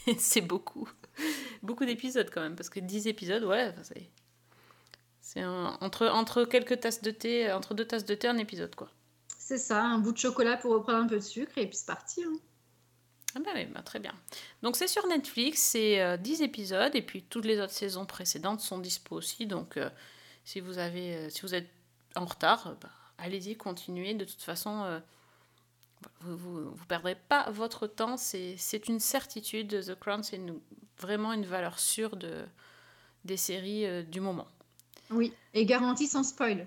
c'est beaucoup. Beaucoup d'épisodes quand même, parce que 10 épisodes, ouais, c'est... Entre, entre quelques tasses de thé, entre deux tasses de thé, un épisode, quoi. C'est ça, un bout de chocolat pour reprendre un peu de sucre et puis c'est parti. hein. Ah bah oui, bah très bien. Donc c'est sur Netflix, c'est euh, 10 épisodes, et puis toutes les autres saisons précédentes sont dispo aussi, donc euh, si, vous avez, euh, si vous êtes en retard, euh, bah, allez-y, continuez. De toute façon, vous, vous, vous perdrez pas votre temps, c'est c'est une certitude. The Crown, c'est une- vraiment une valeur sûre de, des séries euh, du moment. Oui, et garantie sans spoil.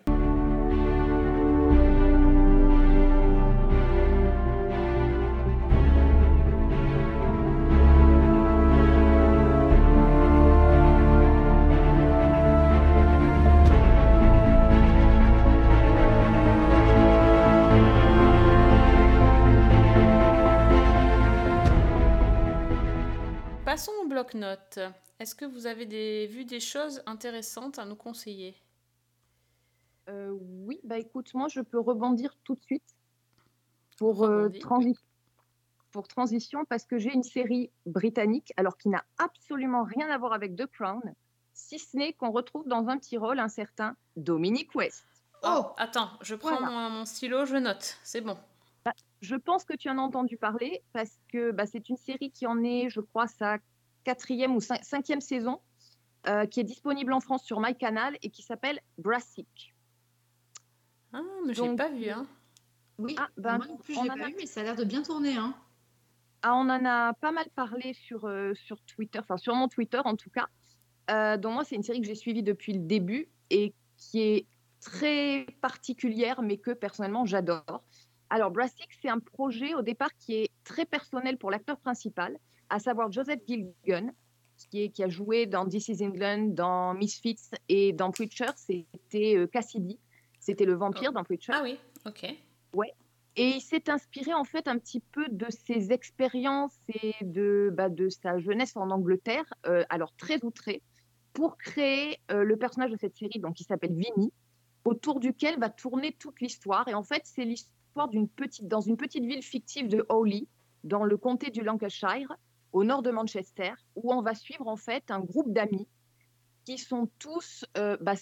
Bloc-notes. Est-ce que vous avez des, vu des choses intéressantes à nous conseiller? Euh, oui, bah écoute, moi je peux rebondir tout de suite pour, euh, transi- pour transition parce que j'ai une série britannique, alors qui n'a absolument rien à voir avec The Crown, si ce n'est qu'on retrouve dans un petit rôle un certain Dominic West. Oh Attends, je prends Voilà. mon, mon stylo, je note. C'est bon. Je pense que tu en as entendu parler parce que bah, c'est une série qui en est, je crois, sa quatrième ou cin- cinquième saison, euh, qui est disponible en France sur MyCanal et qui s'appelle Brassic. Ah, mais Donc, pas vu, hein. Oui, Ah, ben, moi non plus, je l'ai pas a- vu, mais ça a l'air de bien tourner. Hein. Ah, on en a pas mal parlé sur, euh, sur Twitter, enfin sur mon Twitter en tout cas. Euh, donc moi, c'est une série que j'ai suivie depuis le début et qui est très particulière, mais que personnellement j'adore. Alors Brassic, c'est un projet au départ qui est très personnel pour l'acteur principal, à savoir Joseph Gilgun, qui, est, qui a joué dans This Is England, dans Misfits et dans Preacher. C'était euh, Cassidy, c'était le vampire dans Preacher. Ah oui, ok. Et il s'est inspiré en fait un petit peu de ses expériences et de, bah, de sa jeunesse en Angleterre, euh, alors très outré, pour créer euh, le personnage de cette série, donc qui s'appelle Vinny, autour duquel va tourner toute l'histoire. Et en fait, c'est l'histoire d'une petite, dans une petite ville fictive de Hawley, dans le comté du Lancashire, au nord de Manchester, où on va suivre en fait un groupe d'amis qui sont tous, euh, bah,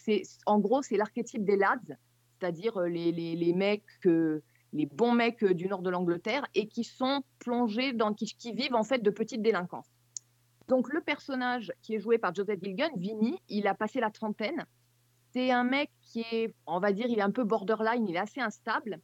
en gros, c'est l'archétype des lads, c'est-à-dire euh, les, les, mecs. euh, les bons mecs du nord de l'Angleterre et qui sont plongés dans, qui, qui vivent en fait de petites délinquances. Donc le personnage qui est joué par Joseph Gilgun, Vinny, il a passé la trentaine. C'est un mec qui est, on va dire, il est un peu borderline, il est assez instable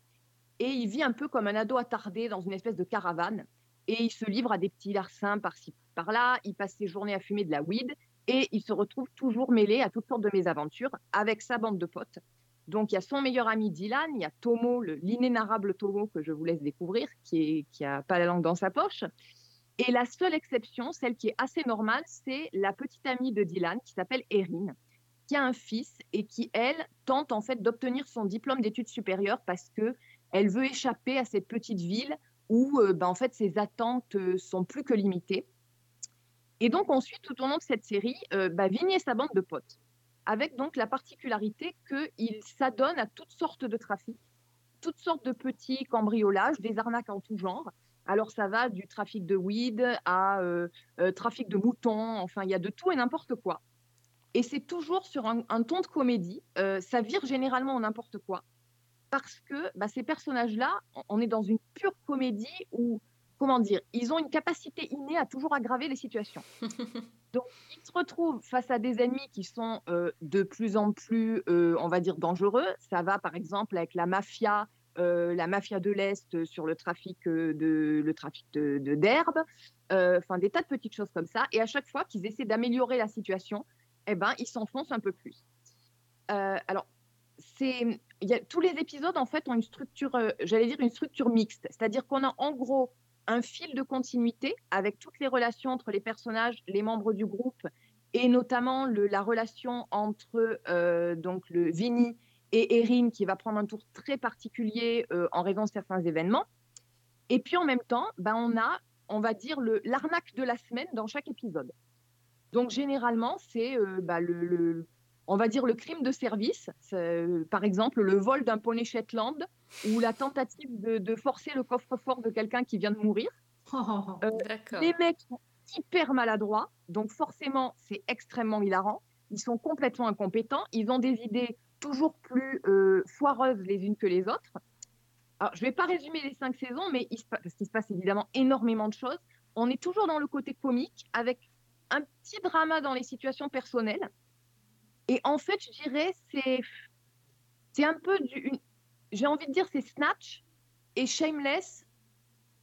et il vit un peu comme un ado attardé dans une espèce de caravane et il se livre à des petits larcins par-ci par-là. Il passe ses journées à fumer de la weed et il se retrouve toujours mêlé à toutes sortes de mésaventures avec sa bande de potes. Donc, il y a son meilleur ami Dylan, il y a Tomo, le- l'inénarrable Tomo que je vous laisse découvrir, qui n'a pas la langue dans sa poche. Et la seule exception, celle qui est assez normale, c'est la petite amie de Dylan qui s'appelle Erin, qui a un fils et qui, elle, tente en fait d'obtenir son diplôme d'études supérieures parce que elle veut échapper à cette petite ville où, euh, ben, en fait, ses attentes euh, sont plus que limitées. Et donc, on suit tout au long de cette série euh, bah, Vinny et sa bande de potes avec donc la particularité qu'il s'adonne à toutes sortes de trafics, toutes sortes de petits cambriolages, des arnaques en tout genre. Alors ça va du trafic de weed à euh, euh, trafic de moutons, enfin il y a de tout et n'importe quoi. Et c'est toujours sur un, un ton de comédie. Euh, ça vire généralement en n'importe quoi. Parce que bah, ces personnages-là, on- est dans une pure comédie où, comment dire, ils ont une capacité innée à toujours aggraver les situations. Donc, ils se retrouvent face à des ennemis qui sont euh, de plus en plus, euh, on va dire, dangereux. Ça va, par exemple, avec la mafia, euh, la mafia de l'Est sur le trafic de, le trafic de, d'herbe, enfin des tas de petites choses comme ça. Et à chaque fois qu'ils essaient d'améliorer la situation, eh ben, ils s'enfoncent un peu plus. Alors, c'est, a, tous les épisodes, en fait, ont une structure, euh, j'allais dire une structure mixte. C'est-à-dire qu'on a en gros un fil de continuité avec toutes les relations entre les personnages, les membres du groupe, et notamment la relation entre euh, donc le Vinny et Erin qui va prendre un tour très particulier euh, en raison de certains événements. Et puis en même temps, ben, on a, on va dire, le- l'arnaque de la semaine dans chaque épisode. Donc généralement, c'est euh, le, le- on va dire le crime de service, euh, par exemple le vol d'un poney Shetland ou la tentative de, de forcer le coffre-fort de quelqu'un qui vient de mourir. Euh, D'accord. les mecs sont hyper maladroits, donc forcément c'est extrêmement hilarant. Ils sont complètement incompétents, ils ont des idées toujours plus euh, foireuses les unes que les autres. Alors, je ne vais pas résumer les cinq saisons, mais il se pa- parce qu'il se passe évidemment énormément de choses. On est toujours dans le côté comique, avec un petit drama dans les situations personnelles. Et en fait, je dirais, c'est c'est un peu du. une- J'ai envie de dire, c'est Snatch et Shameless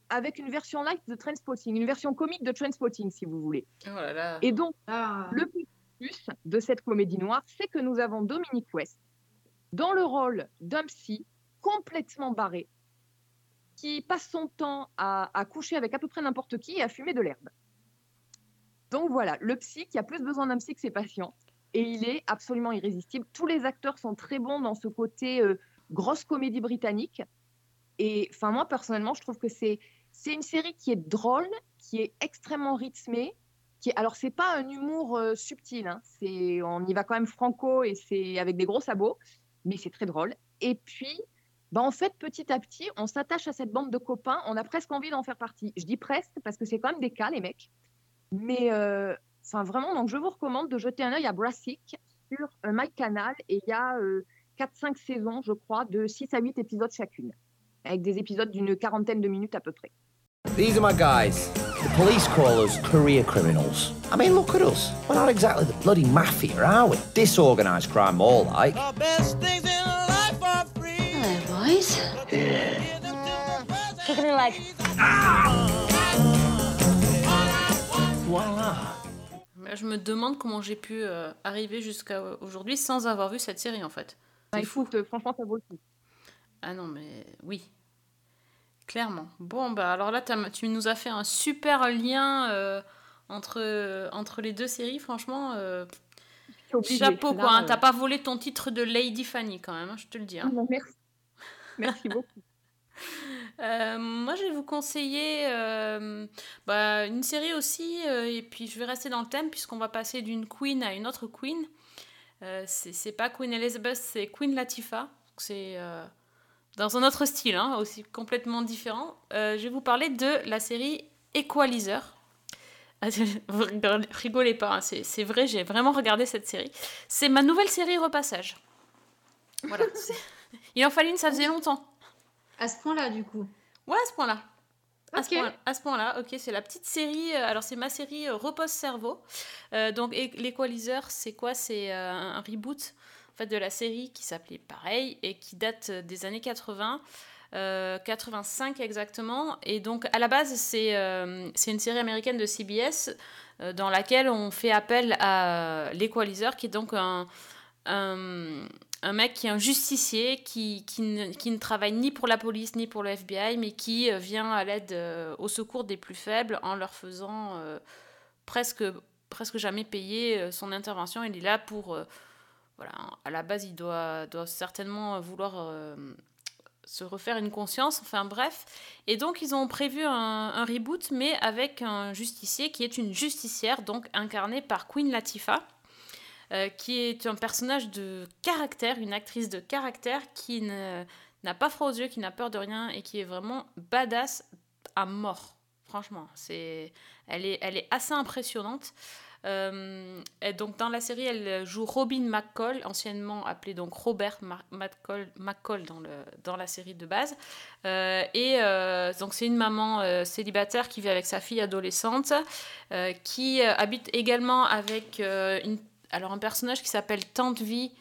avec une version light de Trainspotting, une version comique de Trainspotting, si vous voulez. Oh là là. Et donc, Ah. le plus de cette comédie noire, c'est que nous avons Dominique West dans le rôle d'un psy complètement barré qui passe son temps à, à coucher avec à peu près n'importe qui et à fumer de l'herbe. Donc voilà, le psy qui a plus besoin d'un psy que ses patients et il est absolument irrésistible. Tous les acteurs sont très bons dans ce côté euh, grosse comédie britannique. Et enfin moi personnellement, je trouve que c'est c'est une série qui est drôle, qui est extrêmement rythmée, qui est, alors c'est pas un humour euh, subtil, hein, c'est on y va quand même franco et c'est avec des gros sabots, mais c'est très drôle. Et puis, bah en fait, petit à petit, on s'attache à cette bande de copains, on a presque envie d'en faire partie. Je dis presque parce que c'est quand même des cas, les mecs. Mais euh, enfin vraiment, donc je vous recommande de jeter un œil à Brassic sur euh, MyCanal et il y a euh, 4-5 saisons, je crois, de 6 à 8 épisodes chacune, avec des épisodes d'une quarantaine de minutes à peu près. These are my guys. The police call us career criminals. I mean, look at us. We're not exactly the bloody mafia, are we? Disorganised crime, all like. Hello, boys. Kicking a leg. Voila. Mais Je me demande comment j'ai pu euh, arriver jusqu'à aujourd'hui sans avoir vu cette série en fait. Bah, écoute, euh, franchement, ça vaut le coup. Ah non, mais oui. Clairement. Bon, bah alors là, tu nous as fait un super lien euh, entre, entre les deux séries. Franchement, euh, chapeau quoi. hein. euh, T'as pas volé ton titre de Lady Fanny quand même, hein, je te le dis. hein. non, merci. Merci beaucoup. Euh, moi, je vais vous conseiller euh, bah, une série aussi, euh, et puis je vais rester dans le thème puisqu'on va passer d'une queen à une autre queen. C'est pas Queen Elizabeth, c'est Queen Latifah. C'est dans un autre style, hein, aussi complètement différent. Je vais vous parler de la série Equalizer. Ah, rigolez- pas, hein, c'est vrai, j'ai vraiment regardé cette série. C'est ma nouvelle série Repassage. Voilà. Il en fallait une, ça faisait longtemps. À ce point-là, du coup. Ouais, à ce point-là. À ce Ok. point- point-là, ok, c'est la petite série. euh, alors, c'est ma série euh, Repose Cerveau. Euh, donc, l'Equalizer, c'est quoi? C'est un reboot en fait, de la série qui s'appelait pareil et qui date des années 80. euh, 85 exactement. Et donc, à la base, c'est une série américaine de CBS dans laquelle on fait appel à l'Equalizer, qui est donc un, un, un mec qui est un justicier, qui, qui, ne, qui ne travaille ni pour la police ni pour le FBI, mais qui euh, vient à l'aide, euh, au secours des plus faibles en leur faisant euh, presque, presque jamais payer son intervention. Il est là pour... voilà, à la base, il doit, doit certainement vouloir se refaire une conscience, enfin bref. Et donc, ils ont prévu un, un reboot, mais avec un justicier qui est une justicière, donc incarnée par Queen Latifah. Euh, qui est un personnage de caractère, une actrice de caractère qui n'a pas froid aux yeux, qui n'a peur de rien et qui est vraiment badass à mort. Franchement, c'est, elle, est, elle est assez impressionnante. Euh, donc dans la série, elle joue Robin McCall, anciennement appelé donc Robert McCall, McCall dans, le, dans la série de base. Euh, et donc c'est une maman célibataire qui vit avec sa fille adolescente, qui habite également avec une, alors un personnage qui s'appelle Tante Vie.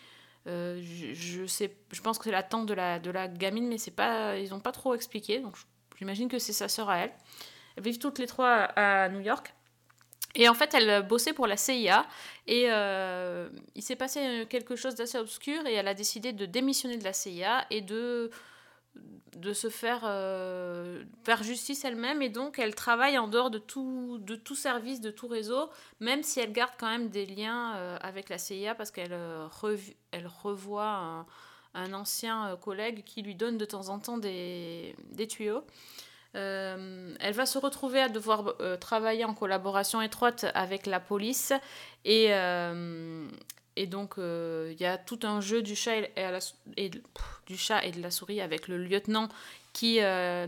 Je, je, sais, je pense que c'est la tante de la, de la gamine, mais c'est pas, ils n'ont pas trop expliqué. Donc j'imagine que c'est sa sœur à elle. Elles vivent toutes les trois à New York. Et en fait, elle bossait pour la CIA et euh, il s'est passé quelque chose d'assez obscur et elle a décidé de démissionner de la CIA et de, de se faire, euh, faire justice elle-même. Et donc, elle travaille en dehors de tout, de tout service, de tout réseau, même si elle garde quand même des liens euh, avec la CIA parce qu'elle elle revoit un, ancien collègue qui lui donne de temps en temps des, des tuyaux. Euh, elle va se retrouver à devoir euh, travailler en collaboration étroite avec la police et, euh, et donc il y a tout un jeu du chat et, du chat et de la souris avec le lieutenant qui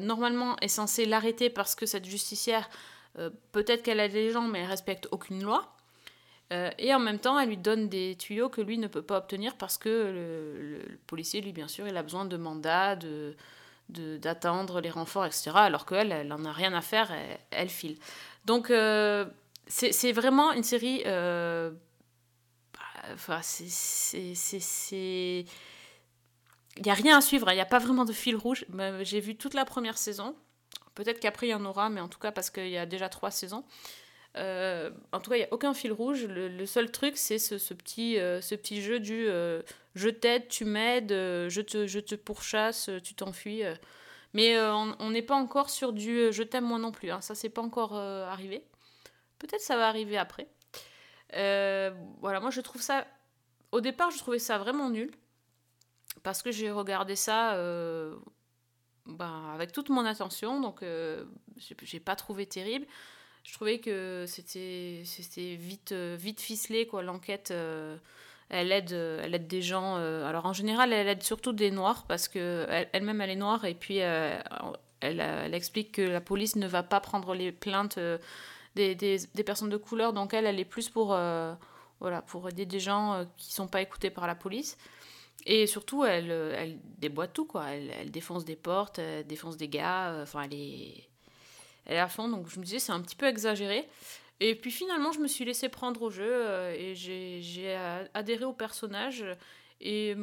normalement est censé l'arrêter parce que cette justicière peut-être qu'elle a des gens mais elle respecte aucune loi. et en même temps, elle lui donne des tuyaux que lui ne peut pas obtenir parce que le, policier, lui, bien sûr, il a besoin de mandats, de, d'attendre les renforts, etc. Alors qu'elle, elle n'en a rien à faire, elle, file. Donc, euh, c'est vraiment une série. Euh, bah, enfin, c'est. Il n'y a rien à suivre, il n'y a pas vraiment de fil rouge. J'ai vu toute la première saison. Peut-être qu'après il y en aura, mais en tout cas parce qu'il y a déjà trois saisons. Euh, en tout cas, il n'y a aucun fil rouge. Le, seul truc, c'est ce, petit, ce petit jeu du je t'aide, tu m'aides, euh, je te, je te pourchasse, tu t'enfuis. Euh. Mais euh, on n'est pas encore sur du je t'aime moi non plus. Hein. Ça, c'est pas encore arrivé. Peut-être ça va arriver après. Voilà, moi je trouve ça. Au départ, je trouvais ça vraiment nul. Parce que j'ai regardé ça ben, avec toute mon attention. Donc, j'ai pas trouvé terrible. Je trouvais que c'était vite, vite ficelé, quoi, l'enquête elle aide, elle aide des gens. Euh, alors en général, elle aide surtout des noirs parce que elle-même elle est noire et puis euh, elle, elle, explique que la police ne va pas prendre les plaintes euh, des, des, personnes de couleur. Donc elle, elle est plus pour voilà pour aider des gens qui sont pas écoutés par la police. Et surtout, elle, elle déboîte tout quoi. Elle, elle défonce des portes, elle défonce des gars. Enfin, elle est elle est à fond. Donc je me disais c'est un petit peu exagéré. Et puis finalement, je me suis laissée prendre au jeu euh, et j'ai adhéré au personnage. Et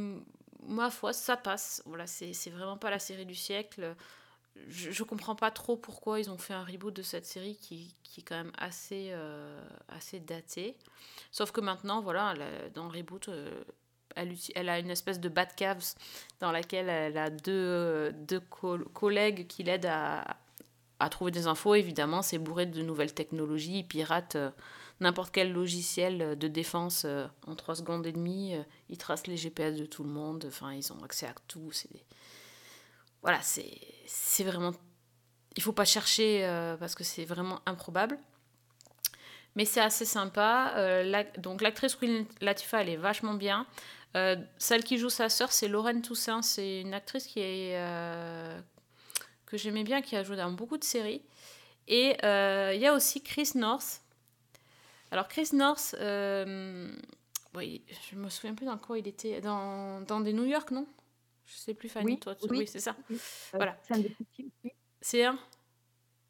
ma foi, ça passe. Voilà, c'est vraiment pas la série du siècle. Je, je, comprends pas trop pourquoi ils ont fait un reboot de cette série qui, qui est quand même assez, euh, assez datée. Sauf que maintenant, voilà, dans le reboot, euh, elle, elle, a une espèce de Batcaves dans laquelle elle a deux, deux collègues qui l'aident à, à trouver des infos, évidemment, c'est bourré de nouvelles technologies. Ils piratent euh, n'importe quel logiciel de défense euh, en 3 secondes et demie. ils tracent les GPS de tout le monde. Enfin, ils ont accès à tout. Voilà, c'est vraiment... Il faut pas chercher parce que c'est vraiment improbable. Mais c'est assez sympa. donc l'actrice Queen Latifah, elle est vachement bien. celle qui joue sa sœur, c'est Lorraine Toussaint. C'est une actrice qui est que j'aimais bien, qui a joué dans beaucoup de séries. Et euh, il y a aussi Chris North. Alors Chris North, euh, oui, je me souviens plus dans quoi il était. Dans, dans des New York, non? Je sais plus, Fanny, toi. Oui, c'est ça. Euh, voilà. C'est un détective. C'est un,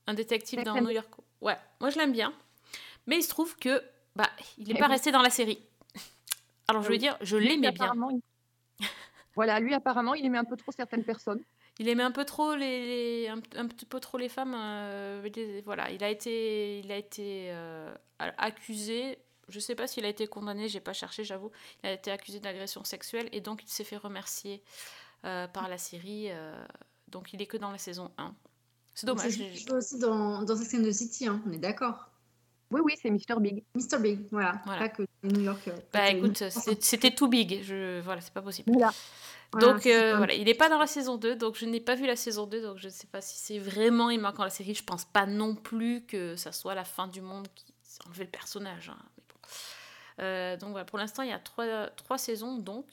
un détective dans New York. Ouais, moi je l'aime bien. Mais il se trouve que bah, il n'est pas resté dans la série. Alors je veux dire, je l'aimais bien. voilà, lui apparemment, il aimait un peu trop certaines personnes il aimait un peu trop les, un, petit peu trop les femmes. Euh, voilà, il a été, il a été euh, accusé. Je sais pas s'il a été condamné, j'ai pas cherché, j'avoue. Il a été accusé d'agression sexuelle et donc il s'est fait remercier euh, par la série. donc il est que dans la saison 1. C'est dommage. C'est aussi dans, dans Sex and the City, hein, on est d'accord. Oui, oui, c'est Mr. Big. Mr. Big, voilà. Pas que New York. Bah écoute, c'était tout big. Je... Voilà, c'est pas possible. Voilà. Donc euh, voilà, il n'est pas dans la saison 2, donc je n'ai pas vu la saison 2, donc je ne sais pas si c'est vraiment il manque dans la série. Je pense pas non plus que ça soit la fin du monde qui enlevé le personnage. Hein, mais bon. euh, donc voilà, pour l'instant il y a trois, trois saisons donc.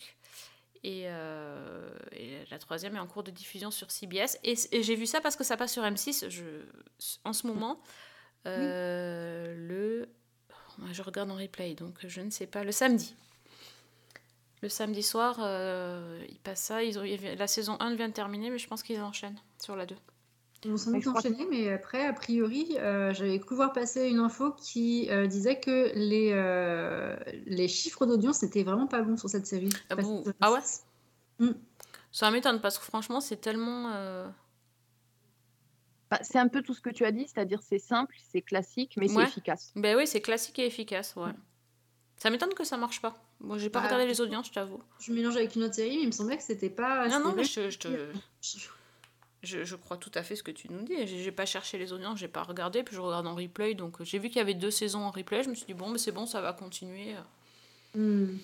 Et, euh, et, la troisième est en cours de diffusion sur CBS. Et, et j'ai vu ça parce que ça passe sur M6 je, en ce moment. Euh, Le. Je regarde en replay, donc je ne sais pas. Le samedi. Le samedi soir, euh, ils passent ça. Ils ont, la saison 1 vient de terminer, mais je pense qu'ils enchaînent sur la 2. Doute je crois enchaîner, mais après, a priori, euh, j'avais cru voir passer une info qui euh, disait que les, euh, les chiffres d'audience n'étaient vraiment pas bons sur cette série. Ah bon que- Ah ouais Mm. Ça m'étonne parce que franchement, c'est tellement. euh, Bah, c'est un peu tout ce que tu as dit, c'est-à-dire c'est simple, c'est classique, mais Ouais. c'est efficace. Ben oui, c'est classique et efficace, ouais. Ça m'étonne que ça marche pas. Moi, j'ai pas Bah, regardé les audiences, je t'avoue. Je mélange avec une autre série, mais il me semblait que c'était pas. Non, non, mais je, je te. Je, je crois tout à fait ce que tu nous dis. J'ai pas cherché les audiences, j'ai pas regardé, puis je regarde en replay. Donc euh, j'ai vu qu'il y avait deux saisons en replay. Je me suis dit, bon, mais c'est bon, ça va continuer. Hmm.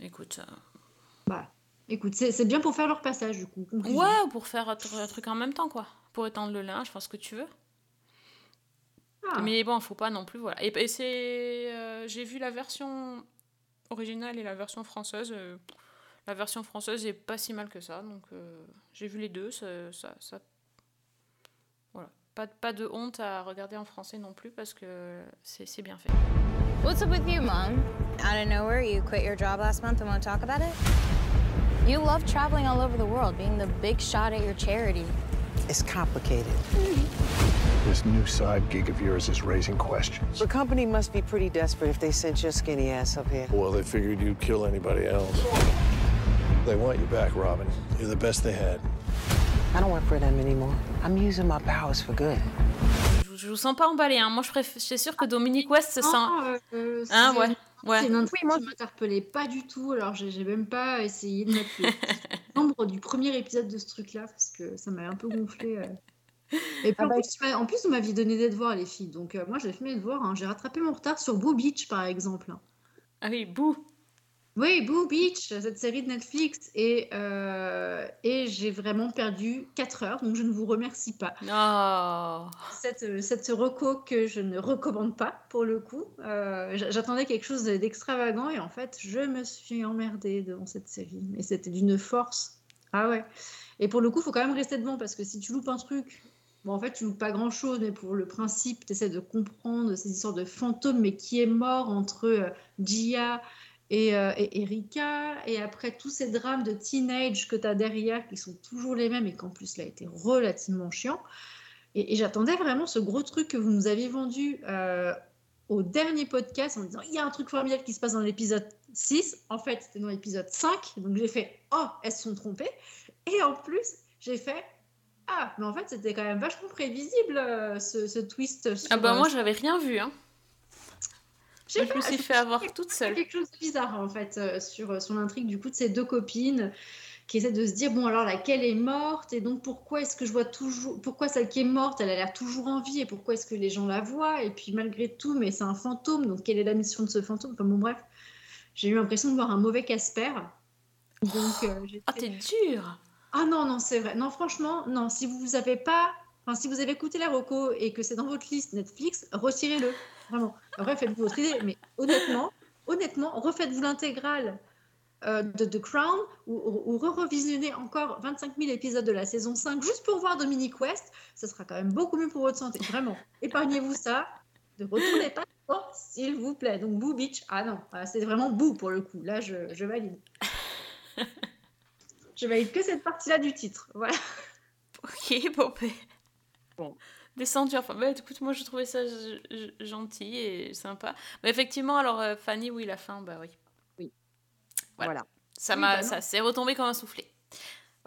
Écoute. euh, Bah, écoute, c'est c'est bien pour faire leur passage, du coup. Ouais, ou pour faire un, tr- un truc en même temps, quoi. Pour étendre le linge, enfin ce que tu veux. Ah. Mais bon, faut pas non plus, voilà. Et, et c'est. euh, j'ai vu la version originale et la version française. euh, la version française est pas si mal que ça, donc euh, j'ai vu les deux. Ça, ça, ça- Voilà. Pas, pas de honte à regarder en français non plus parce que c'est c'est bien fait. What's up with you, Mom? Out of nowhere, you quit your job last month and won't talk about it? You love traveling all over the world, being the big shot at your charity. It's complicated. This new side gig of yours is raising questions. The company must be pretty desperate if they sent your skinny ass up here. Well, they figured you'd kill anybody else. They want you back, Robin. You're the best they had. I don't work for them anymore. I'm using my powers for good. Je, vous- je vous sens pas emballé, hein. Moi, je préfère. C'est sûr que Dominique West se sent. Ah, euh, Hein, ouais. Ouais. C'est une intrigue qui m'interpellait pas du tout, alors j'ai même pas essayé de mettre le nombre du premier épisode de ce truc-là, parce que ça m'a un peu gonflé. euh. Et puis, Ah en, bah, en plus, vous m'aviez donné des devoirs, les filles, donc euh, moi j'ai fait mes devoirs, hein. j'ai rattrapé mon retard sur Boo Beach, par exemple. hein. Ah oui, bouh. Oui, Boo Beach, cette série de Netflix, et, euh, et j'ai vraiment perdu 4 heures, donc je ne vous remercie pas. Oh. Cette, cette reco que je ne recommande pas, pour le coup. Euh, J'attendais quelque chose d'extravagant, et en fait, je me suis emmerdée devant cette série. Mais c'était d'une force. Ah ouais. Et pour le coup, il faut quand même rester devant, parce que si tu loupes un truc, bon, en fait, tu loupes pas grand-chose, mais pour le principe, tu essaies de comprendre ces histoires de fantômes, mais qui est mort entre euh, Gia et, euh, et Erika, et après tous ces drames de teenage que tu as derrière, qui sont toujours les mêmes, et qu'en plus, là, été relativement chiant. Et, et j'attendais vraiment ce gros truc que vous nous avez vendu euh, au dernier podcast en disant il y a un truc formidable qui se passe dans l'épisode 6. En fait, c'était dans l'épisode 5. Donc j'ai fait oh, elles se sont trompées. Et en plus, j'ai fait ah, mais en fait, c'était quand même vachement prévisible euh, ce, ce twist. Sur, Ah bah moi, j'avais rien vu, hein. Je pas, me suis fait avoir toute seule. quelque chose de bizarre en fait euh, sur, sur l'intrigue du coup de ces deux copines qui essaient de se dire bon alors laquelle est morte et donc pourquoi est-ce que je vois toujours pourquoi celle qui est morte elle a l'air toujours en vie et pourquoi est-ce que les gens la voient et puis malgré tout mais c'est un fantôme donc quelle est la mission de ce fantôme? Enfin bon bref j'ai eu l'impression de voir un mauvais Casper donc euh, j'étais- Ah, t'es dur. ah non, non, c'est vrai. Non, franchement, non. Si vous avez pas, enfin, si vous avez écouté la reco et que c'est dans votre liste Netflix, retirez-le. Vraiment. Après, faites-vous votre idée. Mais honnêtement, honnêtement, refaites-vous l'intégrale euh, de The Crown ou, ou, ou re-revisionnez encore 25 000 épisodes de la saison 5 juste pour voir Dominique West. Ça sera quand même beaucoup mieux pour votre santé. Vraiment. Épargnez-vous ça. Ne retournez pas dedans, s'il vous plaît. Donc, Boo Beach. Ah non, ah, c'est vraiment Boo pour le coup. Là, je, je valide. Je valide que cette partie-là du titre. Voilà. Ok, bon, ben. Descendu, enfin, bah, écoute, moi je trouvais ça gentil et sympa. Mais effectivement, alors euh, Fanny, oui, la fin, bah oui. Oui. Voilà. Voilà. Ça Oui, m'a, bah ça s'est retombé comme un soufflé.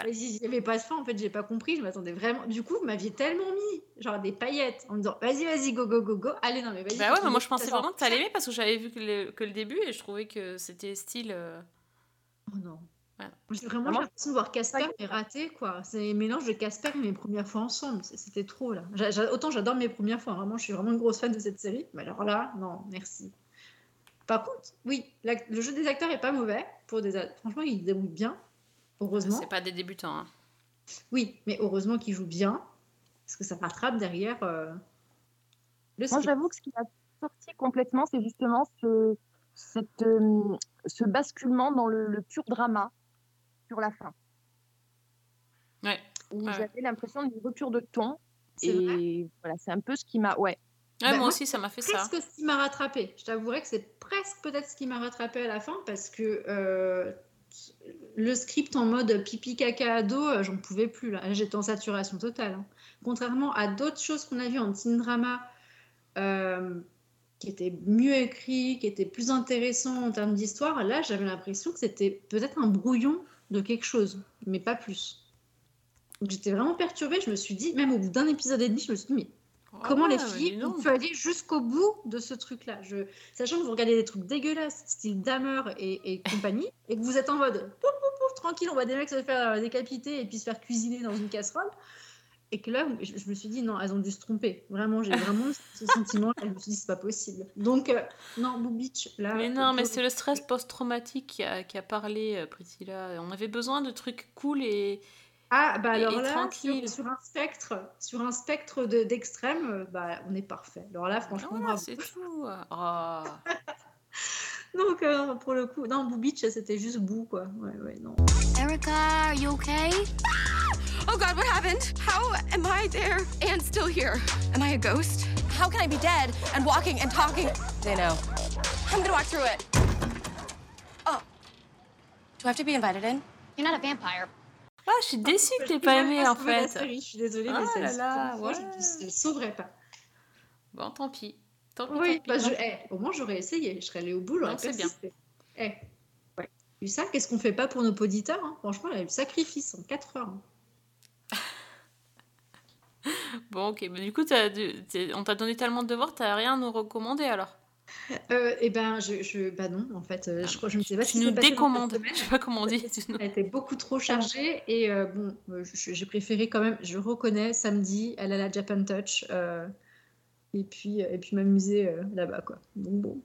Mais Il n'y avait pas de fin, en fait, j'ai pas compris. Je m'attendais vraiment. Du coup, vous m'aviez tellement mis, genre des paillettes, en me disant vas-y, vas-y, go, go, go, go. Allez, non, mais vas-y. Bah ouais, mais moi je Ça pensais vraiment que t'allais aimer parce que j'avais vu que le, que le début et je trouvais que c'était style. euh, Oh non. Voilà. J'ai vraiment l'impression de voir Casper mais raté, quoi. C'est un mélange de Casper et mes premières fois ensemble. C'était trop, là. J'a- j'a- autant j'adore mes premières fois. Vraiment, je suis vraiment une grosse fan de cette série. Mais alors là, non, merci. Par contre, oui, la- le jeu des acteurs est pas mauvais. Pour des, franchement, ils débrouillent bien. Heureusement. C'est pas des débutants. hein. Oui, mais heureusement qu'ils jouent bien. Parce que ça rattrape derrière euh, le Moi, script. j'avoue que ce qui m'a sorti complètement, c'est justement ce, cette, euh, ce basculement dans le, le pur drama. Sur la fin. Ouais. Où Ouais, ouais. j'avais l'impression d'une rupture de ton. Et voilà, c'est un peu ce qui m'a. Ouais. Ouais, Bah, moi moi, aussi, ça m'a fait ça. presque ce qui m'a rattrapé. Je t'avouerais que c'est presque peut-être ce qui m'a rattrapé à la fin parce que euh, le script en mode pipi caca ado, euh, j'en pouvais plus là. J'étais en saturation totale. hein. Contrairement à d'autres choses qu'on a vues en teen drama euh, qui étaient mieux écrits, qui étaient plus intéressants en termes d'histoire, là j'avais l'impression que c'était peut-être un brouillon de quelque chose, mais pas plus. Donc j'étais vraiment perturbée. Je me suis dit, même au bout d'un épisode et demi, je me suis dit, mais Comment Ah les filles ont pu aller jusqu'au bout de ce truc-là? Je... Sachant que vous regardez des trucs dégueulasses, style Dahmer et, et compagnie, et que vous êtes en mode pouf, pouf, pouf, tranquille, on voit des mecs se faire euh, décapiter et puis se faire cuisiner dans une casserole. Et que là, je, je me suis dit, non, elles ont dû se tromper. Vraiment, j'ai vraiment ce sentiment. Je me suis dit, c'est pas possible. Donc, euh, non, Boo Beach, là. Mais non, mais c'est le stress post-traumatique qui a, qui a parlé, euh, Priscilla. On avait besoin de trucs cool et. Ah, bah et- alors et là, sur, sur un spectre, sur un spectre de- d'extrême, euh, bah, on est parfait. Alors là, franchement, Voilà, c'est tout. Oh. Donc, euh, pour le coup, non, Boo Beach, c'était juste Boo, quoi. Ouais, ouais, non. Erica, are you okay? Oh God, what happened? How am I there and still here? Am I a ghost? How can I be dead and walking and talking? They know. I'm gonna walk through it. Oh. Do I have to be invited in? You're not a vampire. Ah, je suis déçue que t'aies pas aimé en sauvé la fait. série, je suis désolée, Ah mais là là, je ouais. ne le sauverai pas. Bon, tant pis. Tant pis, Oui, tant pis. bah, je, eh, au moins j'aurais essayé, je serais allée au bout, j'aurais Non, c'est persisté. Eh, ouais. Vu ça, qu'est-ce qu'on fait pas pour nos auditeurs hein? Franchement, il y a eu sacrifice en 4 heures. hein. Bon, ok. Mais du coup, dû- on t'a donné tellement de devoirs, t'as rien à nous recommander alors? Euh, eh ben, je, je, bah non, en fait, euh, je crois, je ne sais pas Tu si nous décommandes. Je sais pas comment on dit. Elle était beaucoup trop chargée et euh, bon, je- j'ai préféré quand même, je reconnais, samedi, aller à la Japan Touch euh, et puis, et puis m'amuser là-bas, quoi. Donc bon.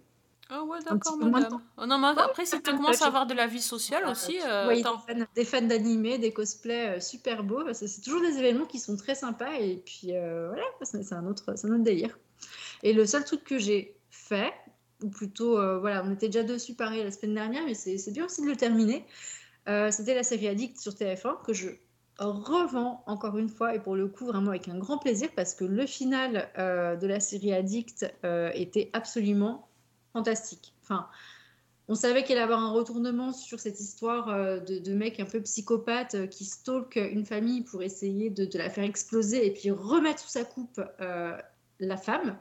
Ah ouais, d'accord, madame. Oh non, mais après, si tu commences à avoir de la vie sociale aussi, euh, Oui, des fans, des fans d'animé, des cosplays euh, super beaux. C'est toujours des événements qui sont très sympas et puis euh, voilà, c'est un, autre- c'est un autre délire. Et le seul truc que j'ai fait, ou plutôt, euh, voilà, on était déjà dessus pareil la semaine dernière, mais c'est c'est bien aussi de le terminer, euh, c'était la série Addict sur TF1 que je revends encore une fois et pour le coup vraiment avec un grand plaisir parce que le final euh, de la série Addict euh, était absolument fantastique. Enfin, on savait qu'il allait avoir un retournement sur cette histoire euh, de, mec un peu psychopathe euh, qui stalk une famille pour essayer de, la faire exploser et puis remettre sous sa coupe euh, la femme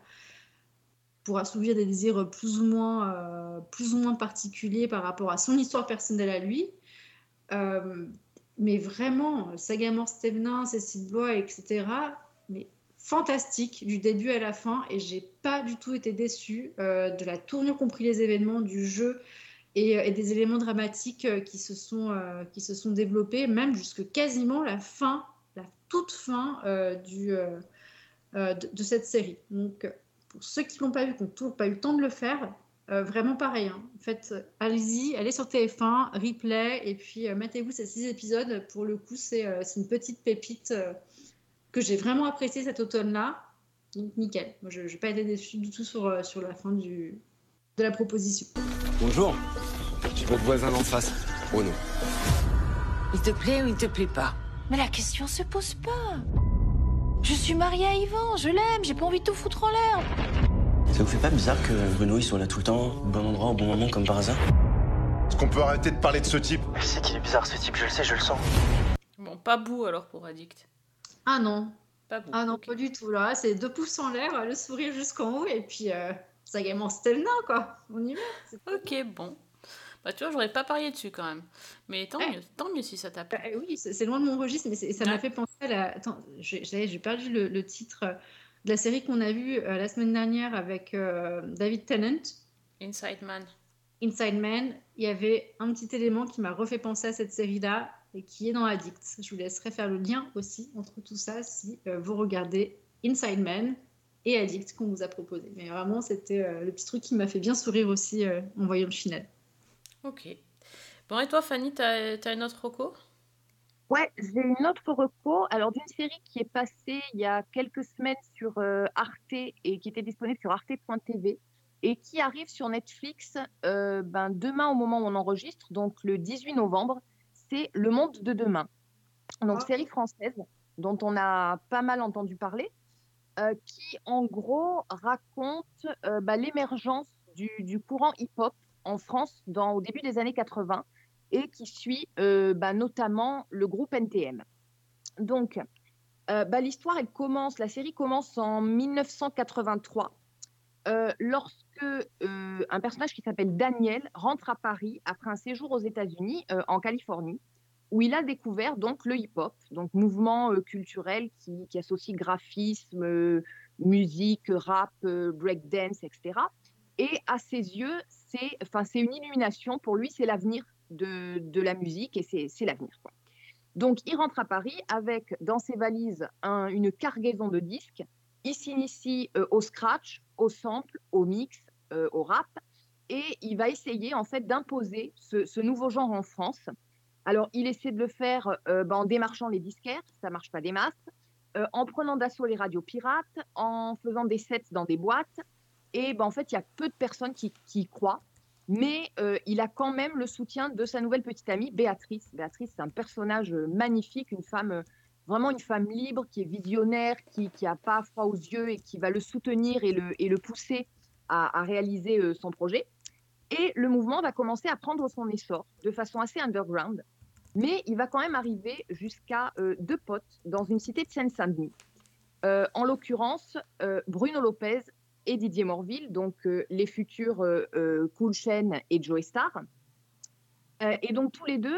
pour assouvir des désirs plus ou moins, plus ou moins particuliers par rapport à son histoire personnelle à lui. Mais vraiment, Sagamore Stevenin, Cécile Blois, etc., mais fantastique du début à la fin et j'ai pas du tout été déçue euh, de la tournure qu'ont pris les événements du jeu et, euh, des éléments dramatiques euh, qui se sont qui se sont développés même jusque quasiment la fin la toute fin du de, cette série donc pour ceux qui l'ont pas vu qui n'ont toujours pas eu le temps de le faire vraiment pareil hein. en fait allez-y allez sur TF1 replay et puis mettez-vous ces six épisodes pour le coup c'est une petite pépite que j'ai vraiment apprécié cet automne-là. Donc nickel. Moi, je n'ai pas été déçue du tout sur, euh, sur la fin du, de la proposition. Bonjour. Je suis votre voisin d'en face. Oh non. Il te plaît ou il te plaît pas? Mais la question se pose pas. Je suis mariée à Yvan, je l'aime, j'ai pas envie de tout foutre en l'air. Ça vous fait pas bizarre que Bruno il soit là tout le temps, au bon endroit, au bon moment, comme par hasard? Est-ce qu'on peut arrêter de parler de ce type? Je sais qu'il est bizarre ce type, je le sais, je le sens. Bon, pas bout alors pour Addict. Ah non. Pas. Ah non, pas du tout. Là, c'est deux pouces en l'air, le sourire jusqu'en haut, et puis euh, ça gagne Stelna, quoi. On y va. Ok, bon. Bah tu vois, j'aurais pas parié dessus quand même. Mais tant Eh. mieux, tant mieux si ça t'a plu. Euh, oui, c'est loin de mon registre, mais ça m'a Ouais. fait penser à la. Attends, j'ai perdu le, le titre euh, de la série qu'on a vue euh, la semaine dernière avec euh, David Tennant. Inside Man. Inside Man, il y avait un petit élément qui m'a refait penser à cette série-là et qui est dans Addict. Je vous laisserai faire le lien aussi entre tout ça si euh, vous regardez Inside Man et Addict qu'on vous a proposé. Mais vraiment, c'était euh, le petit truc qui m'a fait bien sourire aussi euh, en voyant le final. Ok. Bon, et toi, Fanny, t'as as une autre reco? Ouais, j'ai une autre reco. Alors, d'une série qui est passée il y a quelques semaines sur euh, Arte et qui était disponible sur arte.tv et qui arrive sur Netflix euh, ben, demain au moment où on enregistre, donc le 18 novembre. C'est Le Monde de demain. Donc, série française dont on a pas mal entendu parler, euh, qui en gros raconte euh, bah, l'émergence du, du courant hip-hop en France dans, au début des années 80 et qui suit euh, bah, notamment le groupe NTM. Donc, bah, l'histoire, elle commence, la série commence en 1983, euh, lorsque euh, un personnage qui s'appelle Daniel rentre à Paris après un séjour aux États-Unis, euh, en Californie, où il a découvert donc le hip-hop, donc mouvement culturel qui, associe graphisme, musique, rap, breakdance, etc. Et à ses yeux, c'est, une illumination. Pour lui, c'est l'avenir de, la musique et c'est, l'avenir. Donc, il rentre à Paris avec dans ses valises un- une cargaison de disques. Il s'initie au scratch, au sample, au mix, euh, au rap, et il va essayer en fait d'imposer ce, nouveau genre en France. Alors, il essaie de le faire euh, ben, en démarchant les disquaires, ça marche pas des masses, euh, en prenant d'assaut les radios pirates, en faisant des sets dans des boîtes. Et ben, en fait, il y a peu de personnes qui, qui y croient. Mais il a quand même le soutien de sa nouvelle petite amie, Béatrice. Béatrice, c'est un personnage magnifique, une femme, vraiment une femme libre, qui est visionnaire, qui n'a pas froid aux yeux et qui va le soutenir et le, et le pousser à, réaliser euh, son projet. Et le mouvement va commencer à prendre son essor de façon assez underground. Mais il va quand même arriver jusqu'à euh, deux potes dans une cité de Seine-Saint-Denis. Euh, en l'occurrence, Bruno Lopez et Didier Morville, donc les futurs Cool Chain et Joey Star. Et donc tous les deux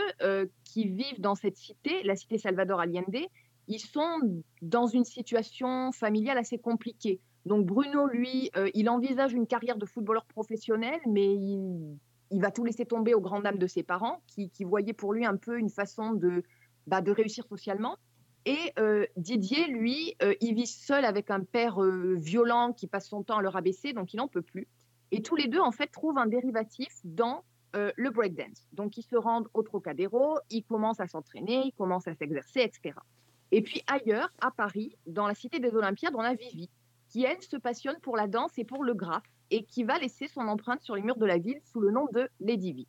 qui vivent dans cette cité, la cité Salvador Allende, ils sont dans une situation familiale assez compliquée. Donc Bruno, lui, euh, il envisage une carrière de footballeur professionnel, mais il, va tout laisser tomber aux grandes dames de ses parents, qui, voyaient pour lui un peu une façon de, bah, réussir socialement. Et euh, Didier, lui, euh, il vit seul avec un père violent qui passe son temps à le rabaisser, donc il n'en peut plus. Et tous les deux, en fait, trouvent un dérivatif dans le breakdance. Donc, ils se rendent au Trocadéro, ils commencent à s'entraîner, ils commencent à s'exercer, etc. Et puis ailleurs, à Paris, dans la cité des Olympiades, on a Vivi, qui, elle, se passionne pour la danse et pour le graphe, et qui va laisser son empreinte sur les murs de la ville sous le nom de Lady V.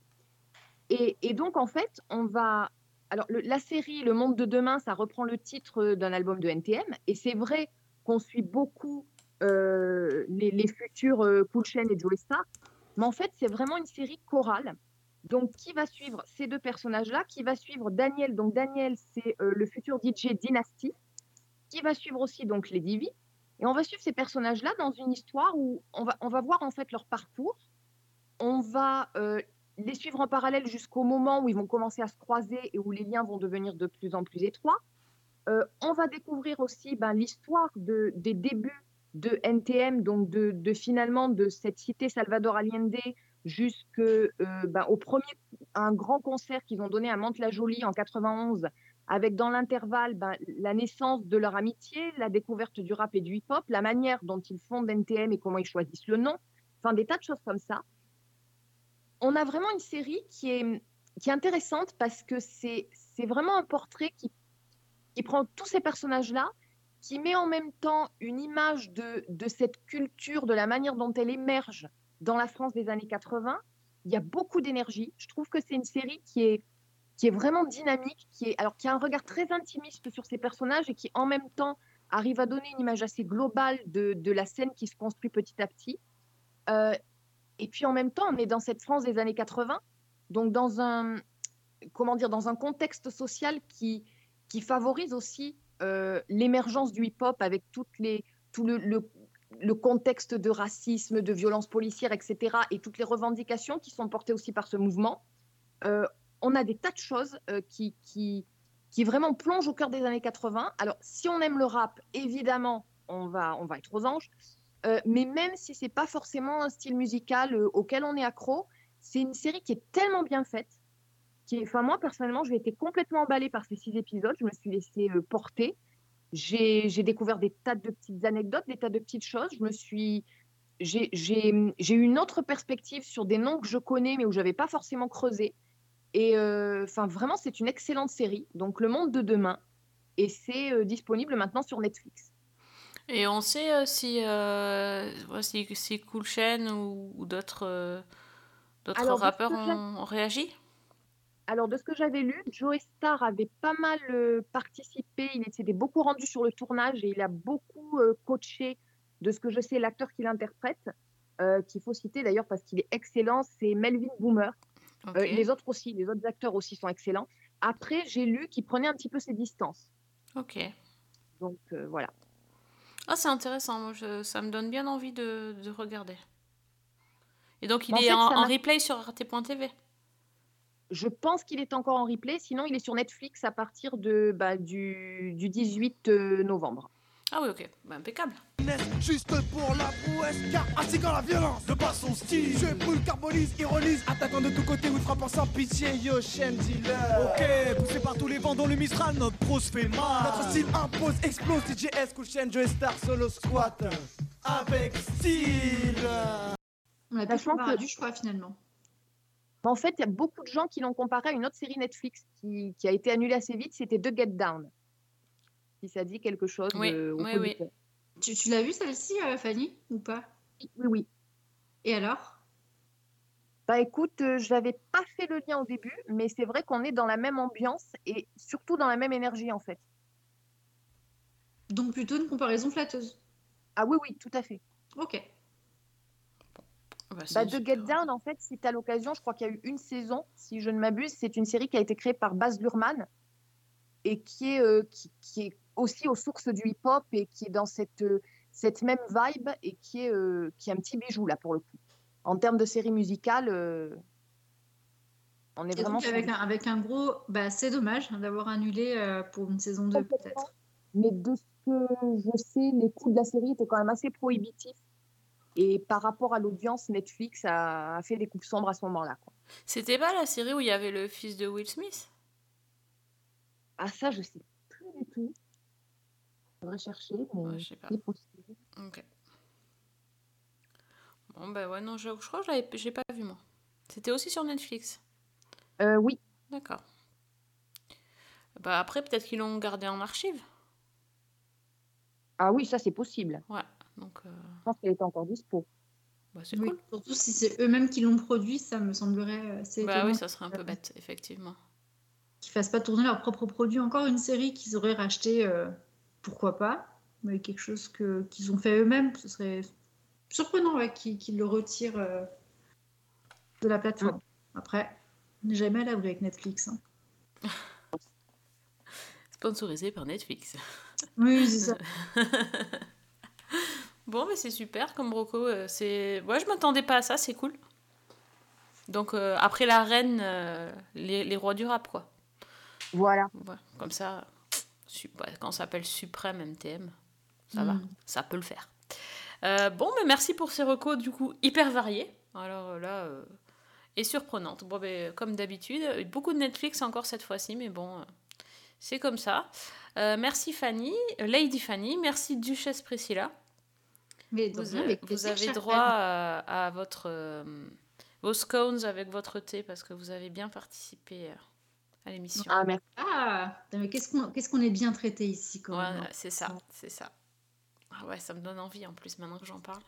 Et, donc, en fait, on va alors, la série Le Monde de demain, ça reprend le titre d'un album de NTM. Et c'est vrai qu'on suit beaucoup euh, les, futurs euh, Cool et Joey. Mais en fait, c'est vraiment une série chorale. Donc, qui va suivre ces deux personnages-là? Qui va suivre Daniel? Donc, Daniel, c'est euh, le futur DJ Dynasty. Qui va suivre aussi donc Lady V. Et on va suivre ces personnages-là dans une histoire où on va, on va voir en fait leur parcours. On va euh, les suivre en parallèle jusqu'au moment où ils vont commencer à se croiser et où les liens vont devenir de plus en plus étroits. Euh, on va découvrir aussi ben, l'histoire de, des débuts de NTM, donc de, de finalement de cette cité Salvador Allende jusqu'au euh, ben, premier un grand concert qu'ils ont donné à Mantes-la-Jolie en 91, avec dans l'intervalle ben, la naissance de leur amitié, la découverte du rap et du hip-hop, la manière dont ils fondent NTM et comment ils choisissent le nom, enfin des tas de choses comme ça. On a vraiment une série qui est, qui est intéressante parce que c'est c'est vraiment un portrait qui, qui prend tous ces personnages-là, qui met en même temps une image de, de cette culture, de la manière dont elle émerge dans la France des années 80. Il y a beaucoup d'énergie. Je trouve que c'est une série qui est, qui est vraiment dynamique, qui, est, alors, qui a un regard très intimiste sur ces personnages et qui en même temps arrive à donner une image assez globale de, de la scène qui se construit petit à petit. Euh, et puis en même temps, on est dans cette France des années 80, donc dans un, comment dire, dans un contexte social qui, qui favorise aussi euh, l'émergence du hip-hop avec toutes les, tout le, le contexte de racisme, de violence policière, etc., et toutes les revendications qui sont portées aussi par ce mouvement. Euh, on a des tas de choses euh, qui, qui, vraiment plongent au cœur des années 80. Alors, si on aime le rap, évidemment, on va, on va être aux anges. Euh, mais même si c'est pas forcément un style musical auquel on est accro, c'est une série qui est tellement bien faite. Qui moi personnellement, j'ai été complètement emballée par ces six épisodes. Je me suis laissée porter. J'ai découvert des tas de petites anecdotes, des tas de petites choses. Je me suis, j'ai j'ai- eu une autre perspective sur des noms que je connais mais où j'avais pas forcément creusé. Et euh, enfin vraiment, c'est une excellente série. Donc Le Monde de demain, et c'est euh, disponible maintenant sur Netflix. Et on sait euh, si, si, si Cool Chain ou, ou d'autres d'autres rappeurs ont réagi? Alors, de ce que j'avais lu, Joe Star avait pas mal euh, participé. Il s'était beaucoup rendu sur le tournage et il a beaucoup euh, coaché, de ce que je sais, l'acteur qu'il interprète, euh, qu'il faut citer d'ailleurs parce qu'il est excellent, c'est Melvin Boomer. Les autres aussi, les autres acteurs aussi sont excellents. Après, j'ai lu qu'il prenait un petit peu ses distances. Ok. Donc, voilà. Ah, c'est intéressant. Moi, je- ça me donne bien envie de, de regarder. Et donc, il En est fait, en, replay sur rt.tv. Je pense qu'il est encore en replay, sinon il est sur Netflix à partir de, bah, du, du 18 euh, novembre. Ah oui, ok. Bah, impeccable. Juste pour la prouesse, car ainsi quand la violence de par son style, je brûle, carbonise, ironise, attaquant de tous côtés ou frappant sans pitié, yo, chaîne dealer. Ok, poussé par tous les vents dont le Mistral, notre pro se fait mal. Notre style impose, explose, DJS, cool chaîne, Joe Star, solo squat, avec style. On a plus Sachant comparé que- du choix finalement. Mais en fait, il y a beaucoup de gens qui l'ont comparé à une autre série Netflix qui, qui a été annulée assez vite, c'était The Get Down. Si ça dit quelque chose Oui, euh, oui, oui. Tu, tu l'as vu celle-ci, euh, Fanny, ou pas? Oui, oui. Et alors? Bah écoute, euh, j'avais pas fait le lien au début, mais c'est vrai qu'on est dans la même ambiance et surtout dans la même énergie en fait. Donc plutôt une comparaison flatteuse? Ah oui, oui, tout à fait. Ok. Bah, c'est Bah, super- Get Down, en fait, si tu as l'occasion, je crois qu'il y a eu une saison, si je ne m'abuse, c'est une série qui a été créée par Baz Luhrmann et qui est, euh, qui, qui est aussi aux sources du hip-hop et qui est dans cette, euh, cette même vibe et qui est, euh, qui est un petit bijou là pour le coup. En termes de série musicale, on est Et vraiment donc, avec un, avec un gros, bah, c'est dommage hein, d'avoir annulé pour une saison 2 peut-être. Mais de ce que je sais, les coûts de la série étaient quand même assez prohibitifs. Et par rapport à l'audience, Netflix a, a fait des coupes sombres à ce moment-là. C'était pas la série où il y avait le fils de Will Smith? Ah, ça, je sais plus du tout. Faudrait chercher, mais je sais pas. possible. Ok. Bon, bah ouais, non, je, je crois que je j'ai pas vu moi. C'était aussi sur Netflix? Euh, oui. D'accord. Bah après, peut-être qu'ils l'ont gardé en archive? Ah oui, ça, c'est possible. Ouais, donc euh, Je pense qu'elle est encore dispo. bah, c'est Oui, cool. Surtout si c'est eux-mêmes qui l'ont produit, ça me semblerait assez Bah oui, ça serait un peu bête, effectivement. qu'ils fassent pas tourner leur propre produit. Encore une série qu'ils auraient racheté, euh, pourquoi pas, mais quelque chose que qu'ils ont fait eux-mêmes, ce serait surprenant ouais, qu'ils qu'ils le retirent euh, de la plateforme. Après, on n'est jamais à l'abri avec Netflix. hein. Sponsorisé par Netflix. Oui, c'est ça. bon, mais c'est super comme Broco. euh, c'est... Ouais, je m'attendais pas à ça, c'est cool. Donc euh, après la reine, euh, les, les rois du rap, quoi. Voilà. Ouais, comme ça, quand ça s'appelle Suprême MTM, ça va, Mm. ça peut le faire. Euh, bon, mais merci pour ces recos, du coup, hyper variés. Alors là, et surprenantes. Bon, ben, comme d'habitude, beaucoup de Netflix encore cette fois-ci, mais bon, c'est comme ça. Merci Fanny, Lady Fanny, merci Duchesse Priscilla. Mais Vous, avec avez droit à, à votre, euh, vos scones avec votre thé parce que vous avez bien participé euh, à l'émission. Ah, merci. Ah, mais qu'est-ce qu'on qu'est-ce qu'on est bien traité ici quand Ouais, même. hein. c'est ça, c'est ça. Ah ouais, ça me donne envie en plus maintenant que j'en parle.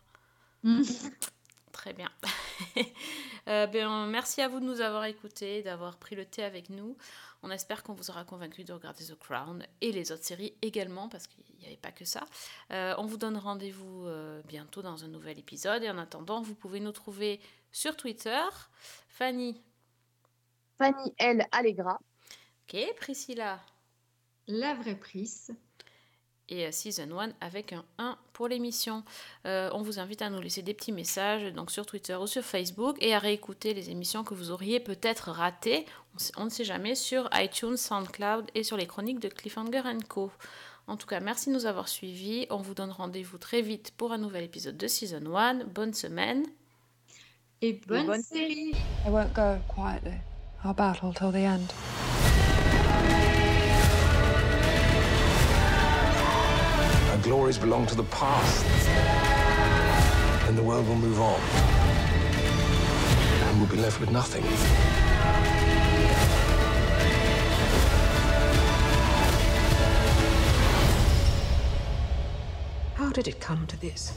Mm. Très bien. Euh, ben, merci à vous de nous avoir écoutés, d'avoir pris le thé avec nous. On espère qu'on vous aura convaincu de regarder The Crown et les autres séries également, parce qu'il n'y avait pas que ça. Euh, on vous donne rendez-vous euh, bientôt dans un nouvel épisode. Et en attendant, vous pouvez nous trouver sur Twitter. Fanny. Fanny L. Allegra. Ok, Priscilla. La vraie prise. Et euh, Season 1 avec un 1 pour l'émission. Euh, on vous invite à nous laisser des petits messages donc sur Twitter ou sur Facebook et à réécouter les émissions que vous auriez peut-être ratées, on, sait- on ne sait jamais, sur iTunes, SoundCloud et sur les chroniques de Cliffhanger Co. En tout cas, merci de nous avoir suivis. On vous donne rendez-vous très vite pour un nouvel épisode de Season 1. Bonne semaine. Et bonne, bonne série. I won't go quietly. I'll battle till the end. Glories belong to the past. And the world will move on. And we'll be left with nothing. How did it come to this?